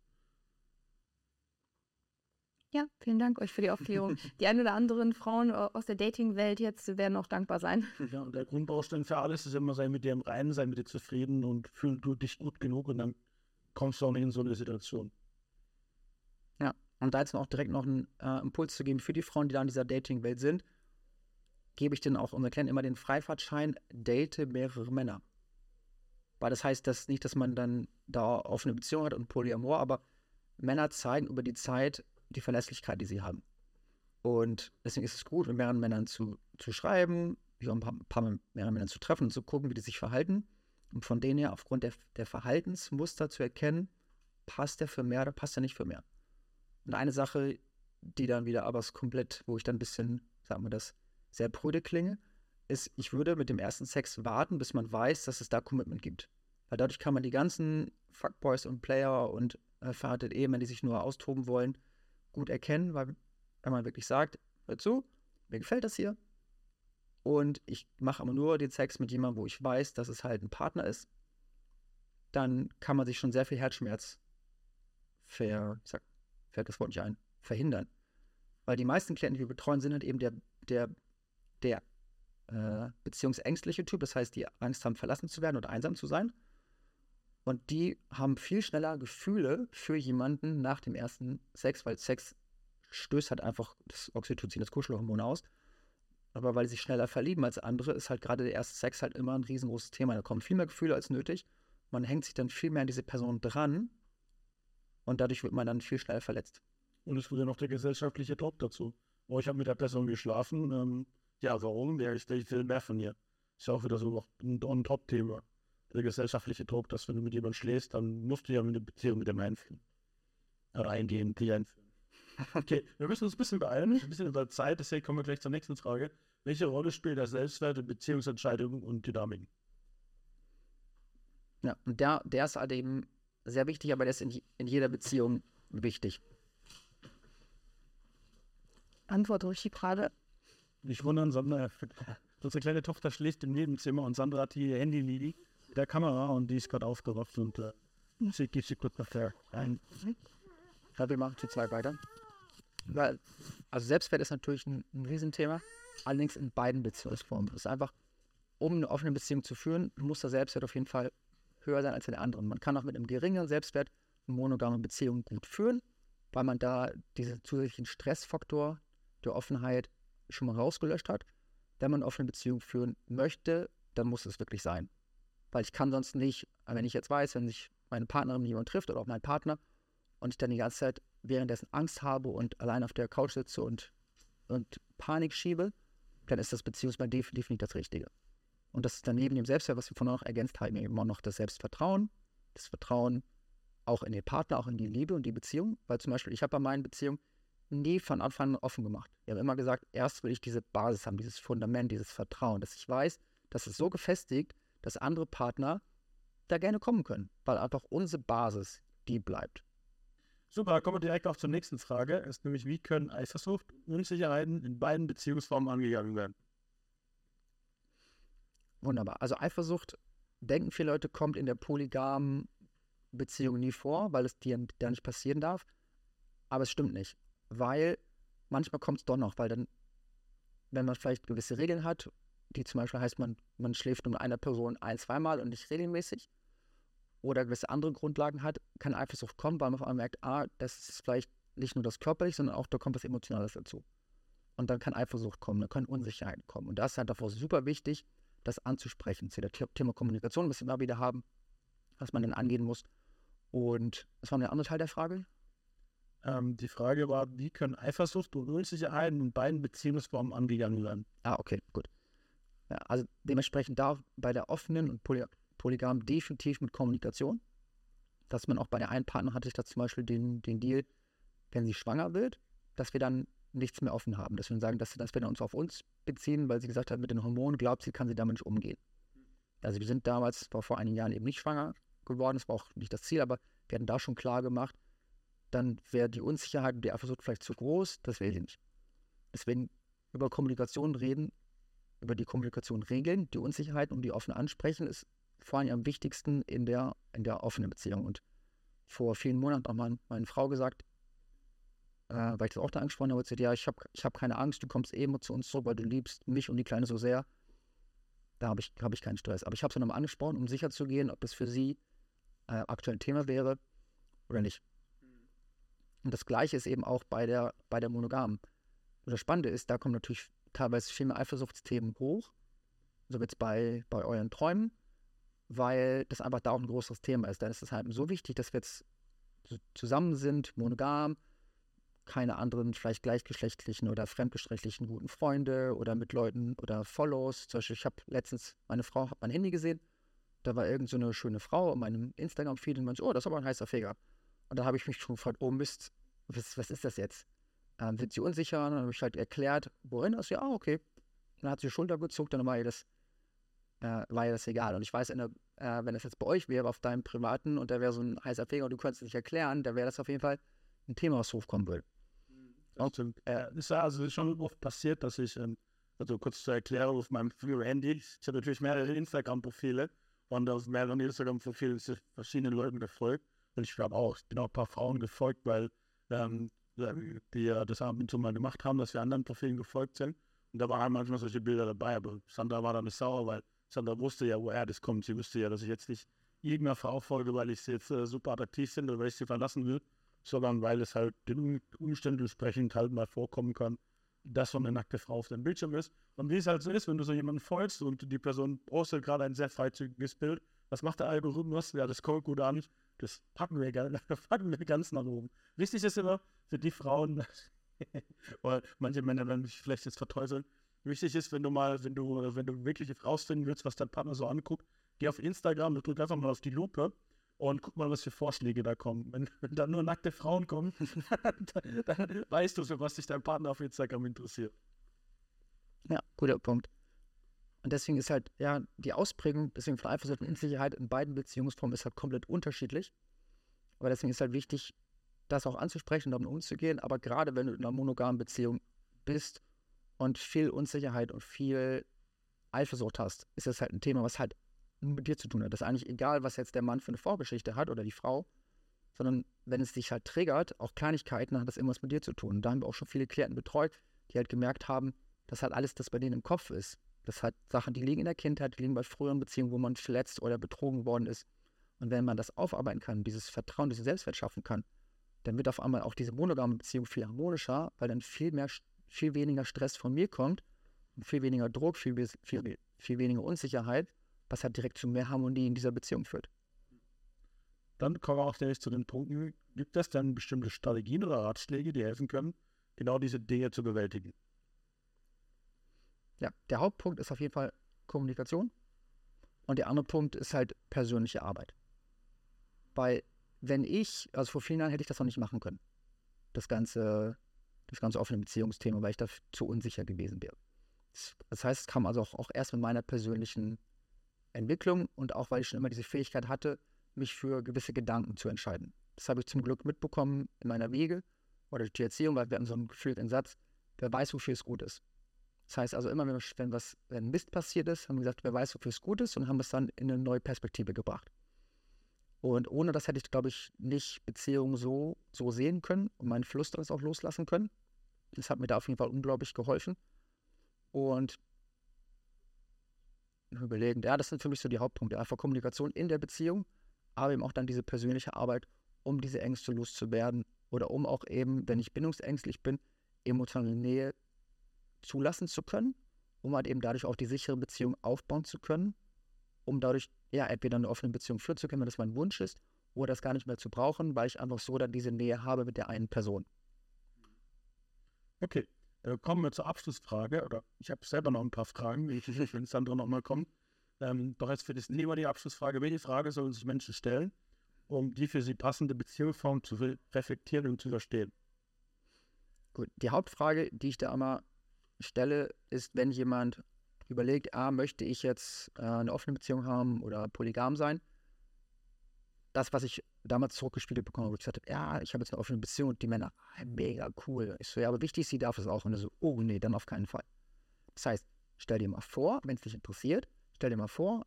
Ja, vielen Dank euch für die Aufklärung. die ein oder anderen Frauen aus der Dating-Welt jetzt werden auch dankbar sein. Ja, und der Grundbaustein für alles ist immer, sei mit dir im Reinen, sei mit dir zufrieden und fühl du dich gut genug und dann kommst du auch nicht in so eine Situation. Ja, und da jetzt auch direkt noch einen äh, Impuls zu geben für die Frauen, die da in dieser Dating-Welt sind, gebe ich denen auch unseren Klienten immer den Freifahrtschein, date mehrere Männer. Weil das heißt das nicht, dass man dann da offene Beziehung hat und Polyamor, aber Männer zeigen über die Zeit, die Verlässlichkeit, die sie haben. Und deswegen ist es gut, mit mehreren Männern zu, zu schreiben, ein paar, paar mit mehreren Männern zu treffen und zu gucken, wie die sich verhalten. Und von denen her aufgrund der, der Verhaltensmuster zu erkennen, passt der für mehr oder passt er nicht für mehr. Und eine Sache, die dann wieder aber komplett, wo ich dann ein bisschen, sagen wir das, sehr prüde klinge, ist, ich würde mit dem ersten Sex warten, bis man weiß, dass es da Commitment gibt. Weil dadurch kann man die ganzen Fuckboys und Player und äh, verheiratete Ehemänner, die sich nur austoben wollen, gut erkennen, weil wenn man wirklich sagt, hör zu, mir gefällt das hier und ich mache aber nur den Sex mit jemandem, wo ich weiß, dass es halt ein Partner ist, dann kann man sich schon sehr viel Herzschmerz ver, ich sag, fällt das Wort nicht ein, verhindern. Weil die meisten Klienten, die wir betreuen, sind halt eben der, der, der äh, beziehungsängstliche Typ, das heißt, die Angst haben, verlassen zu werden oder einsam zu sein. Und die haben viel schneller Gefühle für jemanden nach dem ersten Sex, weil Sex stößt halt einfach das Oxytocin, das Kuschelhormon aus. Aber weil sie sich schneller verlieben als andere, ist halt gerade der erste Sex halt immer ein riesengroßes Thema. Da kommen viel mehr Gefühle als nötig. Man hängt sich dann viel mehr an diese Person dran und dadurch wird man dann viel schneller verletzt. Und es wurde noch der gesellschaftliche Druck dazu. Oh, ich habe mit der Person geschlafen. Ähm, ja, warum? Ja, ich, ich will mehr von ihr. Ist ja auch wieder so noch ein On-Top-Thema der gesellschaftliche Druck, dass wenn du mit jemandem schläfst, dann musst du ja eine Beziehung mit dem einführen. Reingehen, die einführen. Okay, wir müssen uns ein bisschen beeilen, ein bisschen über Zeit, deswegen kommen wir gleich zur nächsten Frage. Welche Rolle spielt der Selbstwert in Beziehungsentscheidungen und Dynamiken? Ja, und der, der ist halt eben sehr wichtig, aber der ist in, in jeder Beziehung wichtig. Antwort durch die gerade. Nicht wundern, Sandra, unsere kleine Tochter schläft im Nebenzimmer und Sandra hat hier ihr Handy liegen der Kamera und die ist gerade aufgewacht und äh, sie geht sie kurz nachher ein. Ja, wir machen zu zwei weiter. Weil, also Selbstwert ist natürlich ein, ein Riesenthema, allerdings in beiden Beziehungsformen. Das ist einfach, um eine offene Beziehung zu führen, muss der Selbstwert auf jeden Fall höher sein als in der anderen. Man kann auch mit einem geringeren Selbstwert eine monogame Beziehung gut führen, weil man da diesen zusätzlichen Stressfaktor der Offenheit schon mal rausgelöscht hat. Wenn man eine offene Beziehung führen möchte, dann muss es wirklich sein. Weil ich kann sonst nicht, wenn ich jetzt weiß, wenn sich meine Partnerin jemand trifft oder auch mein Partner und ich dann die ganze Zeit währenddessen Angst habe und allein auf der Couch sitze und, und Panik schiebe, dann ist das beziehungsweise definitiv nicht das Richtige. Und das ist dann neben dem Selbstwert, was wir vorhin noch ergänzt haben, eben auch noch das Selbstvertrauen, das Vertrauen auch in den Partner, auch in die Liebe und die Beziehung. Weil zum Beispiel, ich habe bei meinen Beziehungen nie von Anfang an offen gemacht. Ich habe immer gesagt, erst will ich diese Basis haben, dieses Fundament, dieses Vertrauen, dass ich weiß, das ist so gefestigt, dass andere Partner da gerne kommen können, weil einfach unsere Basis, die bleibt. Super, kommen wir direkt auch zur nächsten Frage. Ist nämlich, wie können Eifersucht und Unsicherheiten in beiden Beziehungsformen angegangen werden? Wunderbar. Also Eifersucht, denken viele Leute, kommt in der polygamen Beziehung nie vor, weil es dir da nicht passieren darf. Aber es stimmt nicht, weil manchmal kommt es doch noch, weil dann, wenn man vielleicht gewisse Regeln hat die zum Beispiel heißt, man, man schläft nur mit einer Person ein, zweimal und nicht regelmäßig, oder gewisse andere Grundlagen hat, kann Eifersucht kommen, weil man vor allem merkt, ah, das ist vielleicht nicht nur das körperliche, sondern auch da kommt was Emotionales dazu. Und dann kann Eifersucht kommen, dann können Unsicherheiten kommen. Und das ist halt davor super wichtig, das anzusprechen. Zu der Thema Kommunikation, was wir immer wieder haben, was man dann angehen muss. Und was war der andere Teil der Frage? Ähm, die Frage war, wie können Eifersucht und Unsicherheiten in beiden Beziehungsformen angegangen werden? Ah, okay, gut. Ja, also dementsprechend da bei der offenen und poly polygam definitiv mit Kommunikation. Dass man auch bei der einen Partner hatte ich da zum Beispiel den, den Deal, wenn sie schwanger wird, dass wir dann nichts mehr offen haben. Dass wir dann sagen, dass, dass wir uns auf uns beziehen, weil sie gesagt hat, mit den Hormonen glaubt sie, kann sie damit nicht umgehen. Also wir sind damals, war vor einigen Jahren eben nicht schwanger geworden, das war auch nicht das Ziel, aber wir hatten da schon klar gemacht, dann wäre die Unsicherheit und die Eifersucht vielleicht zu groß, das will sie nicht. Deswegen über Kommunikation reden, über die Kommunikation regeln, die Unsicherheit und die offen ansprechen, ist vor allem am wichtigsten in der, in der offenen Beziehung. Und vor vielen Monaten auch mal meine Frau gesagt, äh, weil ich das auch da angesprochen habe, gesagt, ja, ich habe ich hab keine Angst, du kommst eben eh zu uns zurück, weil du liebst mich und die Kleine so sehr. Da habe ich, hab ich keinen Stress. Aber ich habe sie nochmal angesprochen, um sicher zu gehen, ob das für sie äh, aktuell ein Thema wäre oder nicht. Und das Gleiche ist eben auch bei der, bei der Monogamen. Und das Spannende ist, da kommen natürlich teilweise viel mehr Eifersuchtsthemen hoch, so jetzt bei, bei euren Träumen, weil das einfach da auch ein großes Thema ist. Dann ist es halt so wichtig, dass wir jetzt zusammen sind, monogam, keine anderen vielleicht gleichgeschlechtlichen oder fremdgeschlechtlichen guten Freunde oder mit Leuten oder Follows. Zum Beispiel, ich habe letztens, meine Frau hat mein Handy gesehen, da war irgend so eine schöne Frau in meinem Instagram-Feed und meinte, oh, das ist aber ein heißer Feger. Und da habe ich mich schon gefragt, oh Mist, was, was ist das jetzt? Ähm, wird sie unsicher? Und dann habe ich halt erklärt, worin das? Ja, okay. Dann hat sie die Schulter gezuckt, dann war ihr das, äh, war ihr das egal. Und ich weiß, der, äh, wenn das jetzt bei euch wäre, auf deinem privaten, und da wäre so ein heißer Feger und du könntest es nicht erklären, da wäre das auf jeden Fall ein Thema, was hochkommen würde. Das stimmt. Äh, ist ja also schon oft passiert, dass ich, ähm, also kurz zur Erklärung, auf meinem früheren Handy, ich habe natürlich mehrere Instagram-Profile und auf mehreren Instagram-Profilen sind verschiedene Leute gefolgt. Und ich habe auch, ich bin auch ein paar Frauen gefolgt, weil ähm, die ja das ab und zu mal gemacht haben, dass wir anderen Profilen gefolgt sind. Und da waren manchmal solche Bilder dabei, aber Sandra war dann nicht sauer, weil Sandra wusste ja, woher das kommt. Sie wusste ja, dass ich jetzt nicht irgendeiner Frau folge, weil ich sie jetzt äh, super attraktiv finde oder weil ich sie verlassen will, sondern weil es halt den Umständen entsprechend halt mal vorkommen kann, dass so eine nackte Frau auf dem Bildschirm ist. Und wie es halt so ist, wenn du so jemanden folgst und die Person postet gerade ein sehr freizügiges Bild, was macht der Algorithmus? Ja, das kommt gut an. Das packen wir, packen wir ganz nach oben. Wichtig ist immer für die Frauen, oder manche Männer werden mich vielleicht jetzt verteufeln. Wichtig ist, wenn du mal, wenn du, wenn du wirklich rausfinden willst, was dein Partner so anguckt, geh auf Instagram und drück einfach mal auf die Lupe und guck mal, was für Vorschläge da kommen. Wenn, wenn da nur nackte Frauen kommen, dann, dann, weißt du, für was sich dein Partner auf Instagram interessiert. Ja, guter Punkt. Und deswegen ist halt, ja, die Ausprägung, deswegen von Eifersucht und Unsicherheit in beiden Beziehungsformen ist halt komplett unterschiedlich. Aber deswegen ist halt wichtig, das auch anzusprechen, damit umzugehen. Aber gerade wenn du in einer monogamen Beziehung bist und viel Unsicherheit und viel Eifersucht hast, ist das halt ein Thema, was halt mit dir zu tun hat. Das ist eigentlich egal, was jetzt der Mann für eine Vorgeschichte hat oder die Frau, sondern wenn es dich halt triggert, auch Kleinigkeiten, dann hat das irgendwas mit dir zu tun. Und da haben wir auch schon viele Klienten betreut, die halt gemerkt haben, dass halt alles das bei denen im Kopf ist. Das hat Sachen, die liegen in der Kindheit, die liegen bei früheren Beziehungen, wo man verletzt oder betrogen worden ist. Und wenn man das aufarbeiten kann, dieses Vertrauen, dieses Selbstwert schaffen kann, dann wird auf einmal auch diese monogame Beziehung viel harmonischer, weil dann viel mehr, viel weniger Stress von mir kommt und viel weniger Druck, viel, viel, viel weniger Unsicherheit was halt direkt zu mehr Harmonie in dieser Beziehung führt. Dann kommen wir auch direkt zu den Punkten. Gibt es dann bestimmte Strategien oder Ratschläge, die helfen können, genau diese Dinge zu bewältigen? Ja, der Hauptpunkt ist auf jeden Fall Kommunikation. Und der andere Punkt ist halt persönliche Arbeit. Weil, wenn ich, also vor vielen Jahren hätte ich das noch nicht machen können. Das ganze, das ganze offene Beziehungsthema, weil ich da zu unsicher gewesen wäre. Das heißt, es kam also auch, auch erst mit meiner persönlichen Entwicklung und auch weil ich schon immer diese Fähigkeit hatte, mich für gewisse Gedanken zu entscheiden. Das habe ich zum Glück mitbekommen in meiner Wege oder durch die Erziehung, weil wir haben so einen gefühlten Satz, wer weiß, wofür es gut ist. Das heißt also immer, wenn, was, wenn Mist passiert ist, haben wir gesagt, wer weiß, wofür es gut ist und haben es dann in eine neue Perspektive gebracht. Und ohne das hätte ich, glaube ich, nicht Beziehungen so, so sehen können und meinen Fluss daraus auch loslassen können. Das hat mir da auf jeden Fall unglaublich geholfen. Und überlegen. Ja, das sind für mich so die Hauptpunkte. Einfach Kommunikation in der Beziehung, aber eben auch dann diese persönliche Arbeit, um diese Ängste loszuwerden oder um auch eben, wenn ich bindungsängstlich bin, emotionale Nähe zulassen zu können, um halt eben dadurch auch die sichere Beziehung aufbauen zu können, um dadurch ja entweder eine offene Beziehung führen zu können, wenn das mein Wunsch ist, oder das gar nicht mehr zu brauchen, weil ich einfach so dann diese Nähe habe mit der einen Person. Okay, äh, kommen wir zur Abschlussfrage. Oder ich habe selber noch ein paar Fragen, wenn es dann drin nochmal kommt. Ähm, doch jetzt für das Thema die Abschlussfrage. Welche Frage sollen sich Menschen stellen, um die für sie passende Beziehungsform zu reflektieren und zu verstehen? Gut, die Hauptfrage, die ich da immer stelle, ist, wenn jemand überlegt, ah, möchte ich jetzt äh, eine offene Beziehung haben oder polygam sein? Das, was ich damals zurückgespielt bekommen habe, wo ich gesagt habe, ja, ich habe jetzt eine offene Beziehung und die Männer, ah, mega cool. Ich so, ja, aber wichtig, sie darf es auch. Und er so, oh nee, dann auf keinen Fall. Das heißt, stell dir mal vor, wenn es dich interessiert, stell dir mal vor,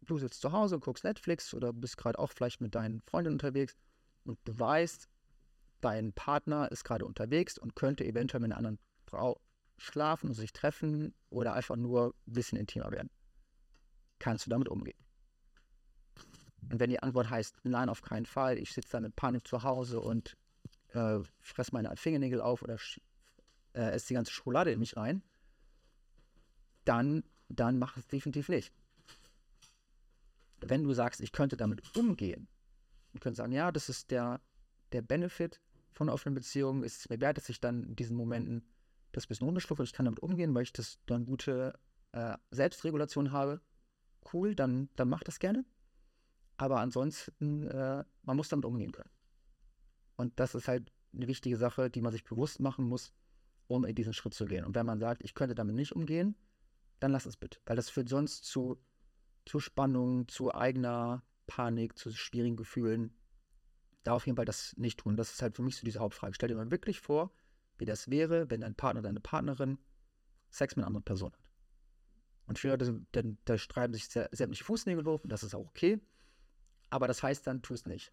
du sitzt zu Hause und guckst Netflix oder bist gerade auch vielleicht mit deinen Freunden unterwegs und du weißt, dein Partner ist gerade unterwegs und könnte eventuell mit einer anderen Frau schlafen und sich treffen oder einfach nur ein bisschen intimer werden. Kannst du damit umgehen? Und wenn die Antwort heißt, nein, auf keinen Fall, ich sitze da mit Panik zu Hause und äh, fress meine Fingernägel auf oder äh, esse die ganze Schokolade in mich rein, dann, dann mach es definitiv nicht. Wenn du sagst, ich könnte damit umgehen, und könnte sagen, ja, das ist der, der Benefit von offenen Beziehung, ist es mir wert, dass ich dann in diesen Momenten das ein bisschen runterschlupfe, ich kann damit umgehen, weil ich das dann gute äh, Selbstregulation habe. Cool, dann, dann mach das gerne. Aber ansonsten, äh, man muss damit umgehen können. Und das ist halt eine wichtige Sache, die man sich bewusst machen muss, um in diesen Schritt zu gehen. Und wenn man sagt, ich könnte damit nicht umgehen, dann lass es bitte. Weil das führt sonst zu, zu Spannung, zu eigener Panik, zu schwierigen Gefühlen. Da auf jeden Fall das nicht tun. Das ist halt für mich so diese Hauptfrage. Stell dir mal wirklich vor, wie das wäre, wenn dein Partner, deine Partnerin Sex mit einer anderen Person hat. Und viele Leute, dann, da streiben sich sämtliche Fußnägel hoch und das ist auch okay. Aber das heißt dann, tu es nicht.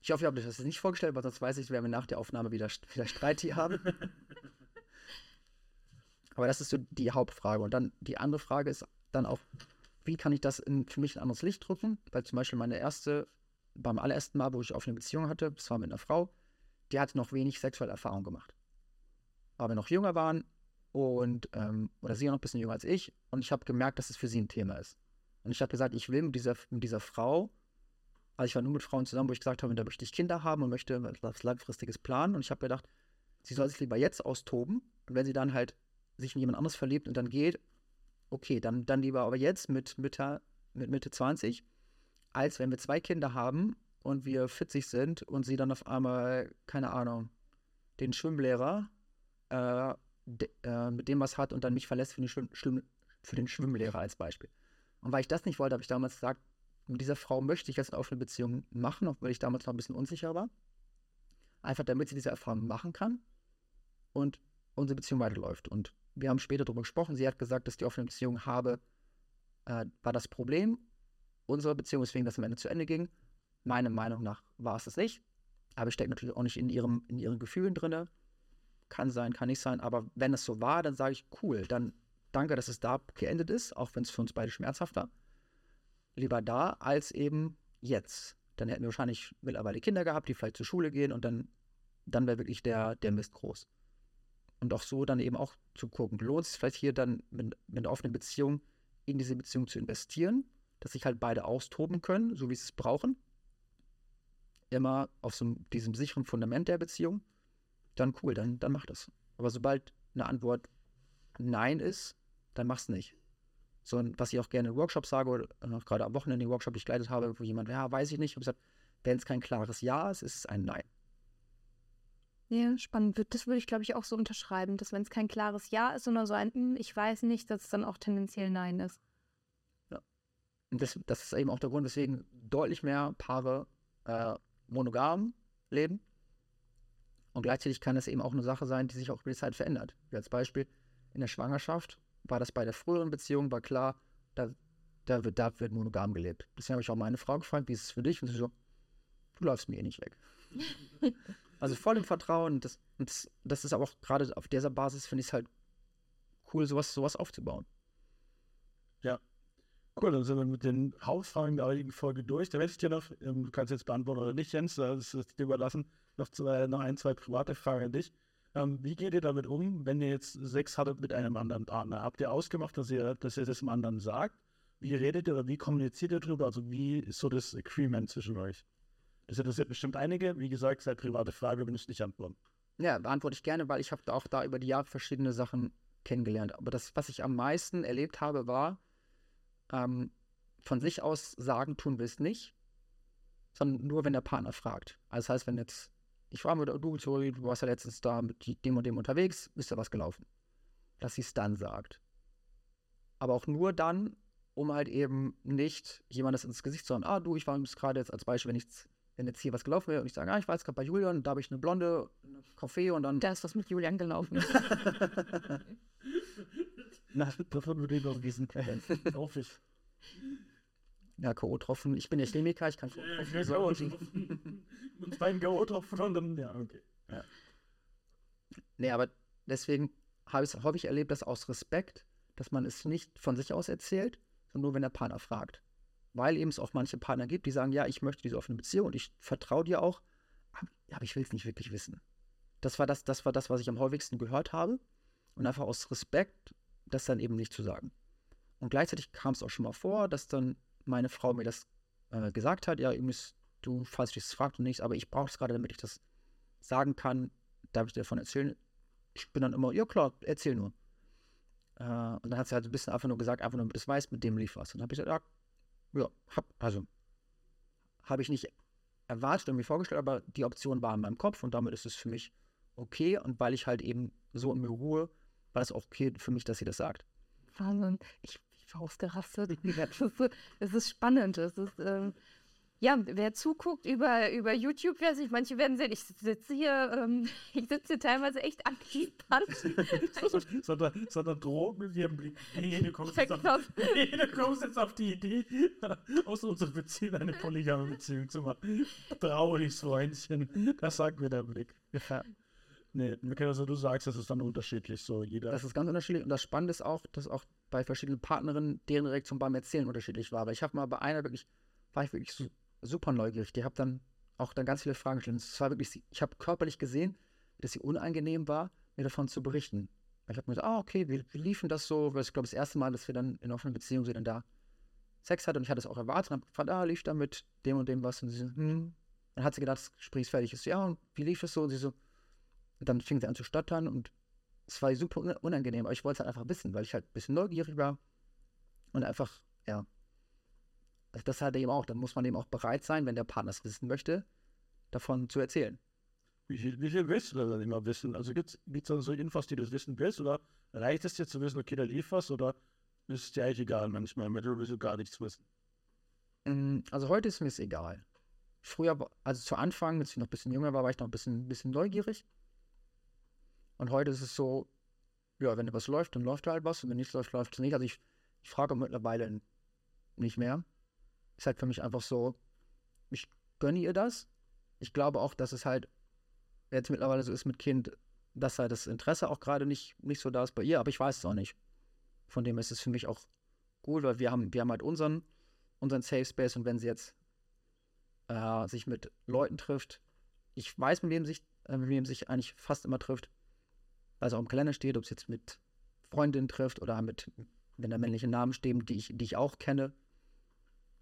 Ich hoffe, ihr habt euch das nicht vorgestellt, weil sonst weiß ich, werden wir nach der Aufnahme wieder, wieder Streit hier haben. Aber das ist so die Hauptfrage. Und dann die andere Frage ist dann auch, wie kann ich das in, für mich in ein anderes Licht drücken? Weil zum Beispiel meine erste, beim allerersten Mal, wo ich auf eine Beziehung hatte, das war mit einer Frau, die hatte noch wenig sexuelle Erfahrung gemacht. Aber noch jünger waren und, ähm, oder sie noch ein bisschen jünger als ich, und ich habe gemerkt, dass es für sie ein Thema ist. Und ich habe gesagt, ich will mit dieser, mit dieser Frau, also ich war nur mit Frauen zusammen, wo ich gesagt habe, da möchte ich Kinder haben und möchte was langfristiges planen. Und ich habe gedacht, sie soll sich lieber jetzt austoben. Und wenn sie dann halt sich in jemand anderes verliebt und dann geht, okay, dann, dann lieber aber jetzt mit Mitte, mit Mitte 20, als wenn wir zwei Kinder haben und wir 40 sind und sie dann auf einmal, keine Ahnung, den Schwimmlehrer äh, de, äh, mit dem was hat und dann mich verlässt für den, Schwimm, für den Schwimmlehrer als Beispiel. Und weil ich das nicht wollte, habe ich damals gesagt, mit dieser Frau möchte ich jetzt eine offene Beziehung machen, obwohl ich damals noch ein bisschen unsicher war. Einfach damit sie diese Erfahrung machen kann und unsere Beziehung weiterläuft. Und wir haben später darüber gesprochen. Sie hat gesagt, dass die offene Beziehung habe, äh, war das Problem unserer Beziehung, weswegen das am Ende zu Ende ging. Meiner Meinung nach war es das nicht. Aber ich stecke natürlich auch nicht in, ihrem, in ihren Gefühlen drin. Kann sein, kann nicht sein. Aber wenn es so war, dann sage ich, cool, dann danke, dass es da geendet ist, auch wenn es für uns beide schmerzhaft war lieber da als eben jetzt. Dann hätten wir wahrscheinlich mittlerweile Kinder gehabt, die vielleicht zur Schule gehen und dann, dann wäre wirklich der, der Mist groß. Und auch so dann eben auch zu gucken, lohnt es vielleicht hier dann mit, mit einer offenen Beziehung in diese Beziehung zu investieren, dass sich halt beide austoben können, so wie sie es brauchen. Immer auf so diesem sicheren Fundament der Beziehung. Dann cool, dann, dann mach das. Aber sobald eine Antwort Nein ist, dann mach's nicht so was ich auch gerne in Workshops sage, oder äh, gerade am Wochenende den Workshop, den ich geleitet habe, wo jemand, ja, weiß ich nicht, ich habe gesagt, wenn es kein klares Ja ist, ist es ein Nein. Ja, spannend. Das würde ich, glaube ich, auch so unterschreiben, dass wenn es kein klares Ja ist, sondern so ein hm, Ich weiß nicht, dass es dann auch tendenziell Nein ist. Ja. Und das, das ist eben auch der Grund, weswegen deutlich mehr Paare äh, monogam leben. Und gleichzeitig kann es eben auch eine Sache sein, die sich auch über die Zeit verändert. Wie als Beispiel in der Schwangerschaft war das bei der früheren Beziehung, war klar, da, da, wird, da wird monogam gelebt. Deswegen habe ich auch meine Frau gefragt, wie ist es für dich? Und sie so, du läufst mir eh nicht weg. also voll im Vertrauen. Das, das, das ist aber auch gerade auf dieser Basis, finde ich es halt cool, sowas, sowas aufzubauen. Ja. Cool, dann sind wir mit den Hauptfragen der heutigen Folge durch. Da werde ich dir noch, ähm, du kannst jetzt beantworten oder nicht, Jens, das ist dir überlassen, noch, zwei, noch ein, zwei private Fragen an dich. Ähm, wie geht ihr damit um, wenn ihr jetzt Sex hattet mit einem anderen Partner? Habt ihr ausgemacht, dass ihr, dass ihr das dem anderen sagt? Wie redet ihr oder wie kommuniziert ihr darüber? Also wie ist so das Agreement zwischen euch? Das interessiert bestimmt einige. Wie gesagt, seid private Frage, wenn ich nicht antworten. Ja, beantworte ich gerne, weil ich habe auch da über die Jahre verschiedene Sachen kennengelernt. Aber das, was ich am meisten erlebt habe, war, ähm, von sich aus sagen, tun wir es nicht, sondern nur, wenn der Partner fragt. Also das heißt, wenn jetzt ich frage mich, du, sorry, du warst ja letztens da mit dem und dem unterwegs, ist da was gelaufen? Dass sie es dann sagt. aber auch nur dann, um halt eben nicht jemandes ins Gesicht zu hauen. Ah, du, ich war gerade jetzt als Beispiel, wenn ich wenn jetzt hier was gelaufen wäre und ich sage, ah, ich war jetzt gerade bei Julian, da habe ich eine blonde eine Kaffee und dann. Da ist was mit Julian gelaufen. Na, davon würde ich noch diesen. Hoffe ich. Ja, K.O.-Tropfen. Ich bin ja Chemiker, ich kann K.O.-Tropfen. Und zwei K.O.-Tropfen und dann, ja, okay. Ja. Nee, aber deswegen habe ich es häufig erlebt, dass aus Respekt, dass man es nicht von sich aus erzählt, sondern nur, wenn der Partner fragt. Weil eben es auch manche Partner gibt, die sagen, ja, ich möchte diese offene Beziehung und ich vertraue dir auch, aber ich will es nicht wirklich wissen. Das war das, das war das, was ich am häufigsten gehört habe. Und einfach aus Respekt, das dann eben nicht zu sagen. Und gleichzeitig kam es auch schon mal vor, dass dann meine Frau mir das äh, gesagt hat, ja, übrigens, du, falls dich das fragt und nichts, aber ich brauche es gerade, damit ich das sagen kann, darf ich dir davon erzählen? Ich bin dann immer, ja klar, erzähl nur. Äh, und dann hat sie halt ein bisschen einfach nur gesagt, einfach nur, das weiß, mit dem lief was. Und dann habe ich gesagt, ja, ja, hab, also, habe ich nicht erwartet und mir vorgestellt, aber die Option war in meinem Kopf und damit ist es für mich okay. Und weil ich halt eben so in mir ruhe, war es auch okay für mich, dass sie das sagt. Wahnsinn. Ich, ich war ausgerastet. Das ist, das ist spannend. Das ist, ähm, ja, wer zuguckt über, über YouTube, weiß ich, manche werden sehen, ich sitze hier, ähm, ich sitze hier teilweise echt angespannt. sondern, sondern droht mit ihrem Blick. Nee, du kommst, jetzt auf, nee, du kommst jetzt auf die Idee, aus unserer Beziehung eine polygame Beziehung zu machen. Trauriges Freundchen. Das sagt mir der Blick. Ja. Nee, also du sagst, das ist dann unterschiedlich, so jeder. Das ist ganz unterschiedlich und das Spannende ist auch, dass auch bei verschiedenen Partnerinnen deren Reaktion beim Erzählen unterschiedlich war. Aber ich habe mal bei einer wirklich, war ich wirklich super neugierig. Die habe dann auch dann ganz viele Fragen gestellt. Es war wirklich, ich habe körperlich gesehen, dass sie unangenehm war, mir davon zu berichten. Ich habe mir gesagt, ah, okay, wie, wie liefen das so? Weil ich glaube, das erste Mal, dass wir dann in offener Beziehung sie dann da Sex hatten und ich hatte es auch erwartet und habe gefragt, ah, lief da mit dem und dem was? Und sie so, hm. Dann hat sie gedacht, das Gespräch ist fertig. So, ja, und wie lief es so? Und sie so, und dann fing sie an zu stottern und es war super unangenehm, aber ich wollte es halt einfach wissen, weil ich halt ein bisschen neugierig war und einfach, ja, also das halt eben auch, dann muss man eben auch bereit sein, wenn der Partner es wissen möchte, davon zu erzählen. Wie viel, wie viel willst du dann immer wissen? Also gibt es dann so Infos, die du wissen willst? Oder reicht es dir zu wissen, okay, da lief was? Oder ist es dir eigentlich egal manchmal, du willst du gar nichts wissen? Mm, also heute ist mir es egal. Früher, also zu Anfang, als ich noch ein bisschen jünger war, war ich noch ein bisschen, ein bisschen neugierig. Und heute ist es so, ja, wenn etwas läuft, dann läuft halt was. Und wenn nichts läuft, läuft es nicht. Also ich, ich frage mittlerweile nicht mehr. Ist halt für mich einfach so, ich gönne ihr das. Ich glaube auch, dass es halt jetzt mittlerweile so ist mit Kind, dass halt das Interesse auch gerade nicht, nicht so da ist bei ihr, aber ich weiß es auch nicht. Von dem ist es für mich auch gut, weil wir haben, wir haben halt unseren, unseren Safe Space und wenn sie jetzt äh, sich mit Leuten trifft, ich weiß, mit wem sich, äh, mit wem sich eigentlich fast immer trifft, auch im Kalender steht, ob es jetzt mit Freundinnen trifft oder mit, wenn da männliche Namen stehen, die ich, die ich auch kenne,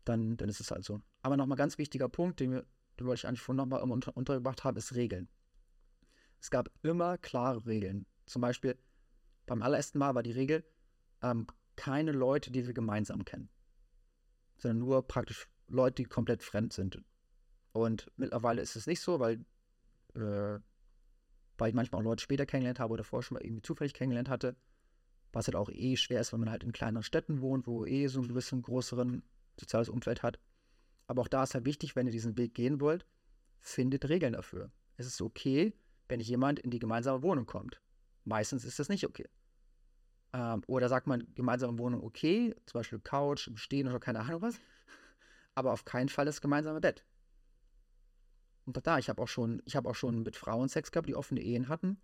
dann, dann ist es halt so. Aber nochmal ganz wichtiger Punkt, den, wir, den wollte ich eigentlich vorhin nochmal unter, untergebracht haben, ist Regeln. Es gab immer klare Regeln. Zum Beispiel beim allerersten Mal war die Regel, ähm, keine Leute, die wir gemeinsam kennen, sondern nur praktisch Leute, die komplett fremd sind. Und mittlerweile ist es nicht so, weil, äh, weil ich manchmal auch Leute später kennengelernt habe oder vorher schon mal irgendwie zufällig kennengelernt hatte, was halt auch eh schwer ist, wenn man halt in kleineren Städten wohnt, wo eh so ein bisschen größeren soziales Umfeld hat. Aber auch da ist halt wichtig, wenn ihr diesen Weg gehen wollt, findet Regeln dafür. Es ist okay, wenn jemand in die gemeinsame Wohnung kommt. Meistens ist das nicht okay. Ähm, oder sagt man gemeinsame Wohnung okay, zum Beispiel Couch, Stehen oder keine Ahnung was. Aber auf keinen Fall das gemeinsame Bett. Und da, ich habe auch schon, ich habe auch schon mit Frauen Sex gehabt, die offene Ehen hatten.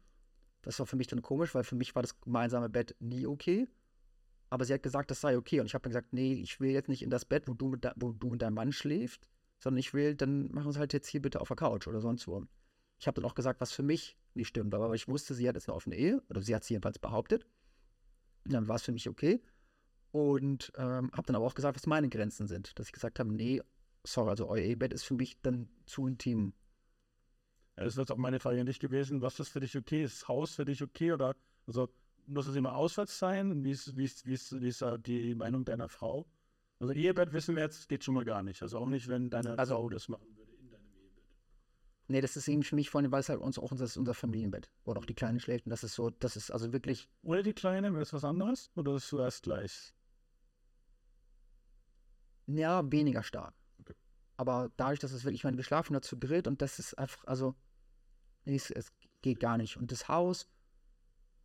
Das war für mich dann komisch, weil für mich war das gemeinsame Bett nie okay. Aber sie hat gesagt, das sei okay. Und ich habe dann gesagt, nee, ich will jetzt nicht in das Bett, wo du mit, wo du und dein Mann schläft, sondern ich will, dann machen wir es halt jetzt hier bitte auf der Couch oder sonst wo. Ich habe dann auch gesagt, was für mich nicht stimmt, aber ich wusste, sie hat jetzt eine offene Ehe, oder sie hat es jedenfalls behauptet. Und dann war es für mich okay. Und ähm, habe dann aber auch gesagt, was meine Grenzen sind. Dass ich gesagt habe, nee, sorry, also euer Ehebett ist für mich dann zu intim. Ja, das wird auch meine Frage nicht gewesen. Was ist für dich okay? Ist Haus für dich okay? Oder also muss es immer auswärts sein? Wie ist, wie ist, wie ist, wie ist die Meinung deiner Frau? Also Ehebett wissen wir jetzt, geht schon mal gar nicht. Also auch nicht, wenn deine also, Frau das machen würde in deinem Ehebett. Nee, das ist eben für mich vorhin, weil es halt uns auch unser, unser Familienbett, wo auch die Kleine schläft. Und das ist so, das ist also wirklich. Oder die Kleine, wäre es was anderes? Oder ist zuerst gleich? Ja, weniger stark. Aber dadurch, dass es wirklich, ich meine, wir schlafen da zu dritt und das ist einfach, also, es, es geht gar nicht. Und das Haus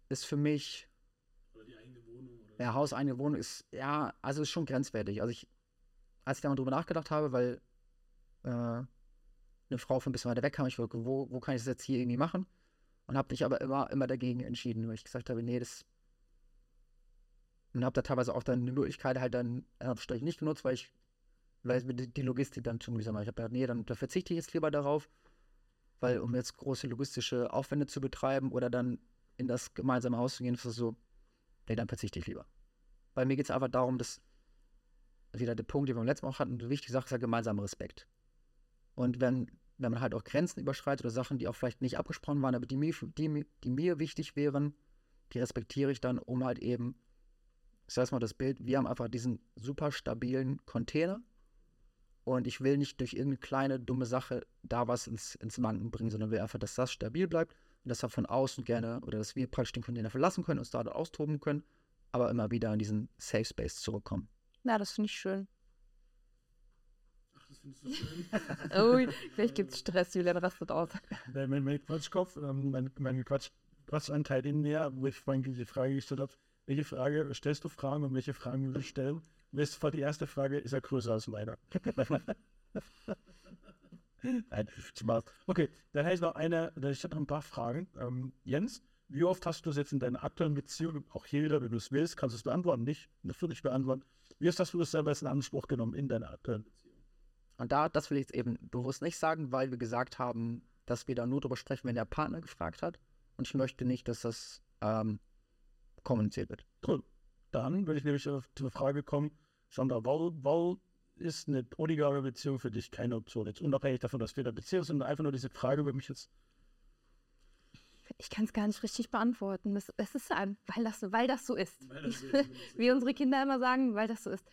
ist für mich, Oder die eigene Wohnung oder ja, Haus, eigene Wohnung ist, ja, also ist schon grenzwertig. Also ich, als ich da mal drüber nachgedacht habe, weil äh, eine Frau von ein bisschen weiter weg kam, ich wollte, wo, wo kann ich das jetzt hier irgendwie machen? Und habe mich aber immer, immer dagegen entschieden, weil ich gesagt habe, nee, das. Und habe da teilweise auch dann die Möglichkeit halt dann Anführungsstrichen nicht genutzt, weil ich, weil die, die Logistik dann zu mühsam war. Ich habe gedacht, nee, dann da verzichte ich jetzt lieber darauf, weil um jetzt große logistische Aufwände zu betreiben oder dann in das gemeinsame Haus zu gehen, ist das so, nee, dann verzichte ich lieber. Weil mir geht es einfach darum, dass wieder der Punkt, den wir beim letzten Mal auch hatten, eine wichtige Sache ist ja gemeinsamer Respekt. Und wenn, wenn man halt auch Grenzen überschreitet oder Sachen, die auch vielleicht nicht abgesprochen waren, aber die mir, die, die mir wichtig wären, die respektiere ich dann, um halt eben, ich sag mal das Bild, wir haben einfach diesen super stabilen Container und ich will nicht durch irgendeine kleine, dumme Sache da was ins, ins Wanken bringen, sondern will einfach, dass das stabil bleibt und dass wir von außen gerne oder dass wir praktisch den Container verlassen können, uns da austoben können, aber immer wieder in diesen Safe Space zurückkommen. Ja, das finde ich schön. Ach, das findest du schön. Oh, vielleicht gibt es Stress, Julian rastet aus. mein, mein, mein Quatschkopf, ähm, mein, mein Quatsch, Quatschanteil in mir, wo ich vorhin diese Frage gestellt habe, welche Frage stellst du Fragen und welche Fragen will ich stellen? Ist vor die erste Frage, ist er größer als meiner? Nein, Spaß. Okay, dann hätte ich noch eine, dann ich noch ein paar Fragen. Ähm, Jens, wie oft hast du das jetzt in deiner aktuellen Beziehung, auch hier wieder, wenn du es willst, kannst du es beantworten, nicht, natürlich beantworten. Wie oft hast du das selber als in Anspruch genommen in deiner aktuellen Beziehung? Und da, das will ich jetzt eben bewusst nicht sagen, weil wir gesagt haben, dass wir da nur drüber sprechen, wenn der Partner gefragt hat. Und ich möchte nicht, dass das ähm, kommuniziert wird. Cool. Dann würde ich nämlich auf die Frage kommen, Sandra, warum, ist eine polygame Beziehung für dich keine Option? Jetzt unabhängig davon, dass wir einer Beziehung sind, einfach nur diese Frage würde mich jetzt. Ich kann es gar nicht richtig beantworten. Es, es ist ein, weil das, so- weil das so ist. Wie unsere Kinder immer sagen, weil das so ist.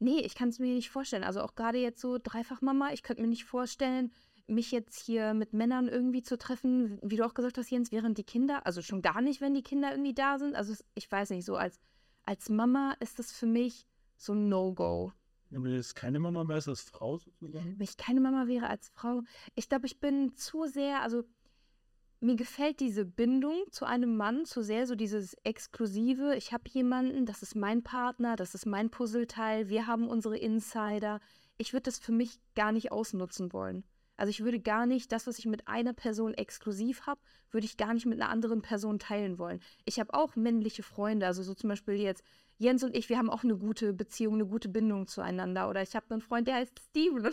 Nee, ich kann es mir nicht vorstellen. Also auch gerade jetzt so Dreifachmama, ich könnte mir nicht vorstellen, mich jetzt hier mit Männern irgendwie zu treffen, wie du auch gesagt hast, Jens, während die Kinder, also schon gar nicht, wenn die Kinder irgendwie da sind. Also ich weiß nicht, so als, als Mama ist das für mich so ein No-Go. Du jetzt keine Mama mehr ist als Frau sozusagen. Wenn ich keine Mama wäre als Frau, ich glaube, ich bin zu sehr, also mir gefällt diese Bindung zu einem Mann zu sehr, so dieses Exklusive. Ich habe jemanden, das ist mein Partner, das ist mein Puzzleteil, wir haben unsere Insider. Ich würde das für mich gar nicht ausnutzen wollen. Also ich würde gar nicht das, was ich mit einer Person exklusiv habe, würde ich gar nicht mit einer anderen Person teilen wollen. Ich habe auch männliche Freunde, also so zum Beispiel jetzt Jens und ich, wir haben auch eine gute Beziehung, eine gute Bindung zueinander. Oder ich habe einen Freund, der heißt Steven.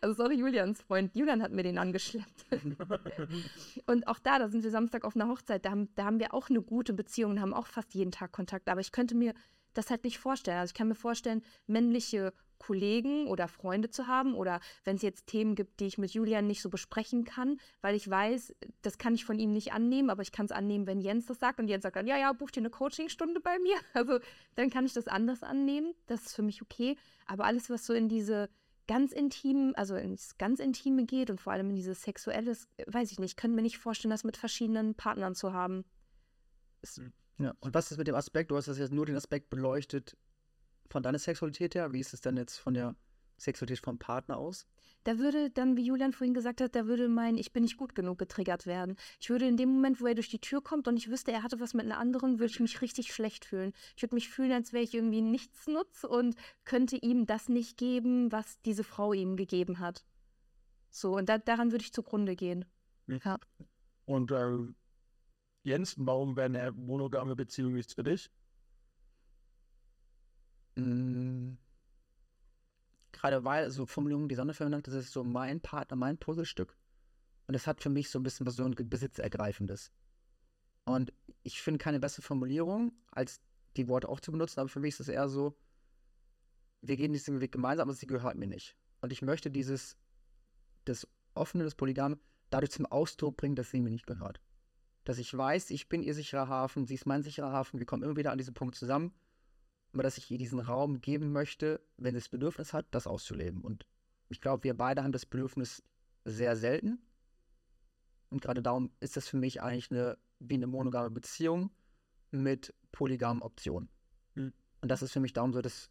Also sorry, Julians Freund. Julian hat mir den angeschleppt. Und auch da, da sind wir Samstag auf einer Hochzeit, da haben, da haben wir auch eine gute Beziehung und haben auch fast jeden Tag Kontakt. Aber ich könnte mir das halt nicht vorstellen. Also ich kann mir vorstellen, männliche Kollegen oder Freunde zu haben oder wenn es jetzt Themen gibt, die ich mit Julian nicht so besprechen kann, weil ich weiß, das kann ich von ihm nicht annehmen, aber ich kann es annehmen, wenn Jens das sagt und Jens sagt dann, ja, ja, buch dir eine Coachingstunde bei mir. Also dann kann ich das anders annehmen. Das ist für mich okay. Aber alles, was so in diese ganz intimen, also ins ganz Intime geht und vor allem in dieses Sexuelles, äh, weiß ich nicht, können mir nicht vorstellen, das mit verschiedenen Partnern zu haben. Ja. Und was ist mit dem Aspekt? Du hast das jetzt nur den Aspekt beleuchtet von deiner Sexualität her. Wie ist es denn jetzt von der Sexualität vom Partner aus? Da würde dann, wie Julian vorhin gesagt hat, da würde mein Ich bin nicht gut genug getriggert werden. Ich würde in dem Moment, wo er durch die Tür kommt und ich wüsste, er hatte was mit einer anderen, würde ich mich richtig schlecht fühlen. Ich würde mich fühlen, als wäre ich irgendwie nichtsnutz und könnte ihm das nicht geben, was diese Frau ihm gegeben hat. So, und da, daran würde ich zugrunde gehen. Ja. Und äh, Jens, warum wäre eine monogame Beziehung nichts für dich? Mm. Gerade weil, so Formulierungen, die Sonne verwendet, das ist so mein Partner, mein Puzzlestück. Und es hat für mich so ein bisschen was so ein Besitzergreifendes. Und ich finde keine bessere Formulierung, als die Worte auch zu benutzen, aber für mich ist es eher so, wir gehen diesen Weg gemeinsam, aber sie gehört mir nicht. Und ich möchte dieses, das Offene, das Polygame, dadurch zum Ausdruck bringen, dass sie mir nicht gehört. Dass ich weiß, ich bin ihr sicherer Hafen, sie ist mein sicherer Hafen, wir kommen immer wieder an diesen Punkt zusammen aber dass ich ihr diesen Raum geben möchte, wenn sie das Bedürfnis hat, das auszuleben. Und ich glaube, wir beide haben das Bedürfnis sehr selten. Und gerade darum ist das für mich eigentlich eine, wie eine monogame Beziehung mit polygamen Optionen. Hm. Und das ist für mich darum so das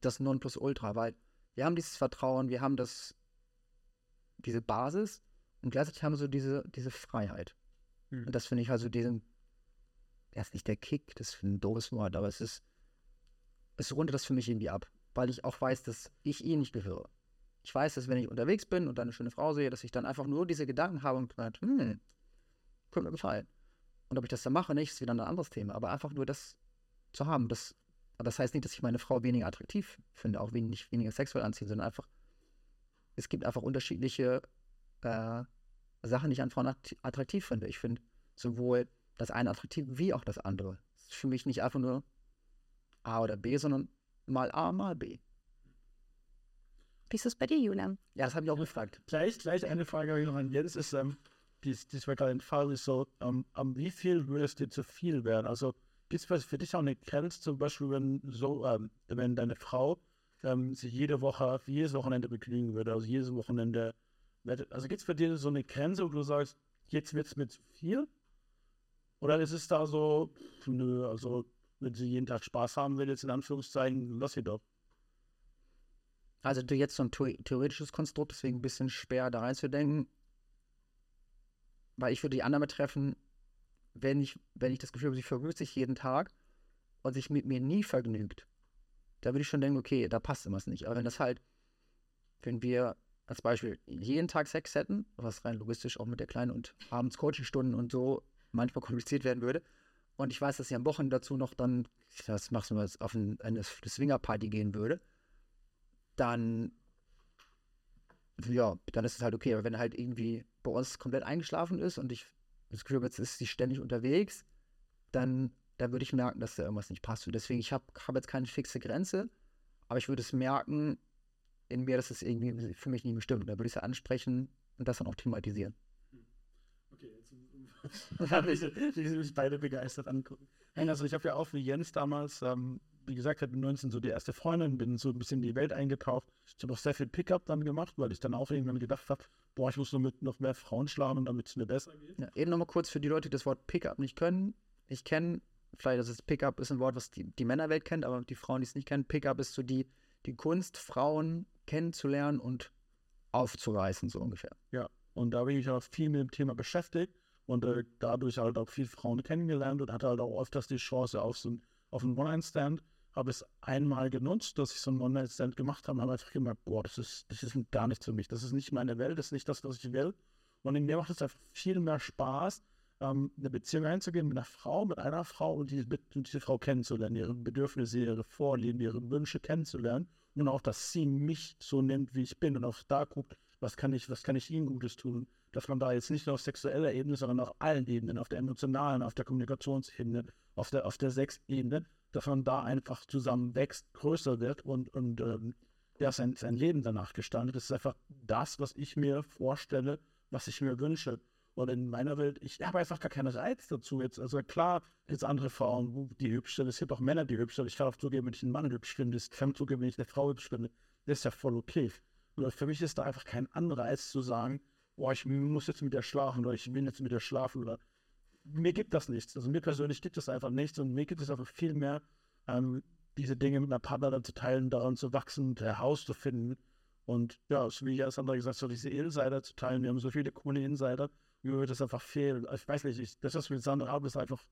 das Nonplusultra, weil wir haben dieses Vertrauen, wir haben das, diese Basis und gleichzeitig haben wir so diese, diese Freiheit. Hm. Und das finde ich also diesen, ja, ist nicht der Kick, das ist ein doofes Wort, aber es ist, es rundet das für mich irgendwie ab, weil ich auch weiß, dass ich ihr nicht gehöre. Ich weiß, dass wenn ich unterwegs bin und eine schöne Frau sehe, dass ich dann einfach nur diese Gedanken habe und sagt, hm, könnte mir gefallen. Und ob ich das dann mache, nicht, ist wieder ein anderes Thema. Aber einfach nur das zu haben, das, das heißt nicht, dass ich meine Frau weniger attraktiv finde, auch wenig, weniger sexuell anziehen, sondern einfach, es gibt einfach unterschiedliche äh, Sachen, die ich an Frauen attraktiv finde. Ich finde sowohl das eine attraktiv wie auch das andere. Es ist für mich nicht einfach nur A oder B, sondern mal A, mal B. Wie ist das bei dir, Julian? Ja, das habe ich auch gefragt. Gleich, gleich eine Frage habe ich noch an Jens. Ist, ähm, dies, dies war gerade ein Fall, ist so, ähm, um wie viel würde es dir zu viel werden? Also gibt es für dich auch eine Grenze, zum Beispiel, wenn so, ähm, wenn deine Frau ähm, sich jede Woche, jedes Wochenende begnügen würde, also jedes Wochenende, also gibt es für dir so eine Grenze, wo du sagst, jetzt wird es mir zu viel? Oder ist es da so, nö, also wenn sie jeden Tag Spaß haben will, jetzt in Anführungszeichen, lass sie doch. Also jetzt so ein theoretisches Konstrukt, deswegen ein bisschen schwer da reinzudenken. Weil ich würde die Annahme treffen, wenn ich, wenn ich das Gefühl habe, sie vergnügt sich jeden Tag und sich mit mir nie vergnügt, da würde ich schon denken, okay, da passt immer nicht. Aber wenn das halt, wenn wir als Beispiel jeden Tag Sex hätten, was rein logistisch auch mit der Kleinen und abends Coachingstunden und so manchmal kompliziert werden würde, und ich weiß, dass sie am Wochenende dazu noch dann, das machst du mal, auf ein, eine Swinger-Party gehen würde, dann, ja, dann ist es halt okay. Aber wenn halt irgendwie bei uns komplett eingeschlafen ist und ich das Gefühl habe, jetzt ist sie ständig unterwegs, dann, dann würde ich merken, dass da irgendwas nicht passt. Und deswegen, ich habe hab jetzt keine fixe Grenze, aber ich würde es merken in mir, dass es irgendwie für mich nicht bestimmt. Da würde ich es ja ansprechen und das dann auch thematisieren. Okay, jetzt habe ich, ich mich beide begeistert angucken. Also ich habe ja auch wie Jens damals ähm, wie gesagt, hatte mit 19 so die erste Freundin, bin so ein bisschen in die Welt eingetaucht. Ich habe auch sehr viel Pickup dann gemacht, weil ich dann auch irgendwann gedacht habe, boah, ich muss nur mit noch mehr Frauen schlagen, damit es mir besser geht. Ja, eben nochmal kurz für die Leute, die das Wort Pickup nicht können. Ich kenne, vielleicht ist es Pickup ist ein Wort, was die, die Männerwelt kennt, aber die Frauen, die es nicht kennen, Pickup ist so die, die Kunst, Frauen kennenzulernen und aufzureißen, so ungefähr. Ja, und da bin ich auch viel mit dem Thema beschäftigt und äh, dadurch halt auch viele Frauen kennengelernt und hatte halt auch öfters die Chance auf so auf einen One-Night-Stand habe es einmal genutzt, dass ich so einen One-Night-Stand gemacht habe habe einfach gemerkt, boah, das ist, das ist gar nichts für mich. Das ist nicht meine Welt, das ist nicht das, was ich will. Und mir macht es einfach viel mehr Spaß, ähm, eine Beziehung einzugehen mit einer Frau, mit einer Frau und, die, mit, diese Frau kennenzulernen, ihre Bedürfnisse, ihre Vorlieben, ihre Wünsche kennenzulernen und auch, dass sie mich so nimmt, wie ich bin und auch da guckt, was kann ich, was kann ich ihnen Gutes tun, dass man da jetzt nicht nur auf sexueller Ebene, sondern auf allen Ebenen, auf der emotionalen, auf der Kommunikationsebene, auf der, auf der Sexebene, dass man da einfach zusammen wächst, größer wird und, und ähm, ja, sein, sein Leben danach gestaltet. Das ist einfach das, was ich mir vorstelle, was ich mir wünsche. Und in meiner Welt, ich habe einfach gar keinen Reiz dazu jetzt. Also klar, jetzt andere Frauen, die hübsch sind. Es gibt auch Männer, die hübsch sind. Ich kann auch zugeben, wenn ich einen Mann hübsch finde. Ich kann zugeben, wenn ich eine Frau hübsch finde. Das ist ja voll okay. Und für mich ist da einfach kein Anreiz zu sagen, boah, ich muss jetzt mit der schlafen oder ich will jetzt mit der schlafen oder mir gibt das nichts. Also mir persönlich gibt es einfach nichts und mir gibt es einfach viel mehr, ähm, diese Dinge mit einer Partnerin zu teilen, daran zu wachsen, herauszufinden. Und ja, wie ja das andere gesagt so diese Insider zu teilen. Wir haben so viele coole Insider, mir würde das einfach fehlen. Ich weiß nicht, ich, das, was wir mit Sandra haben, ist einfach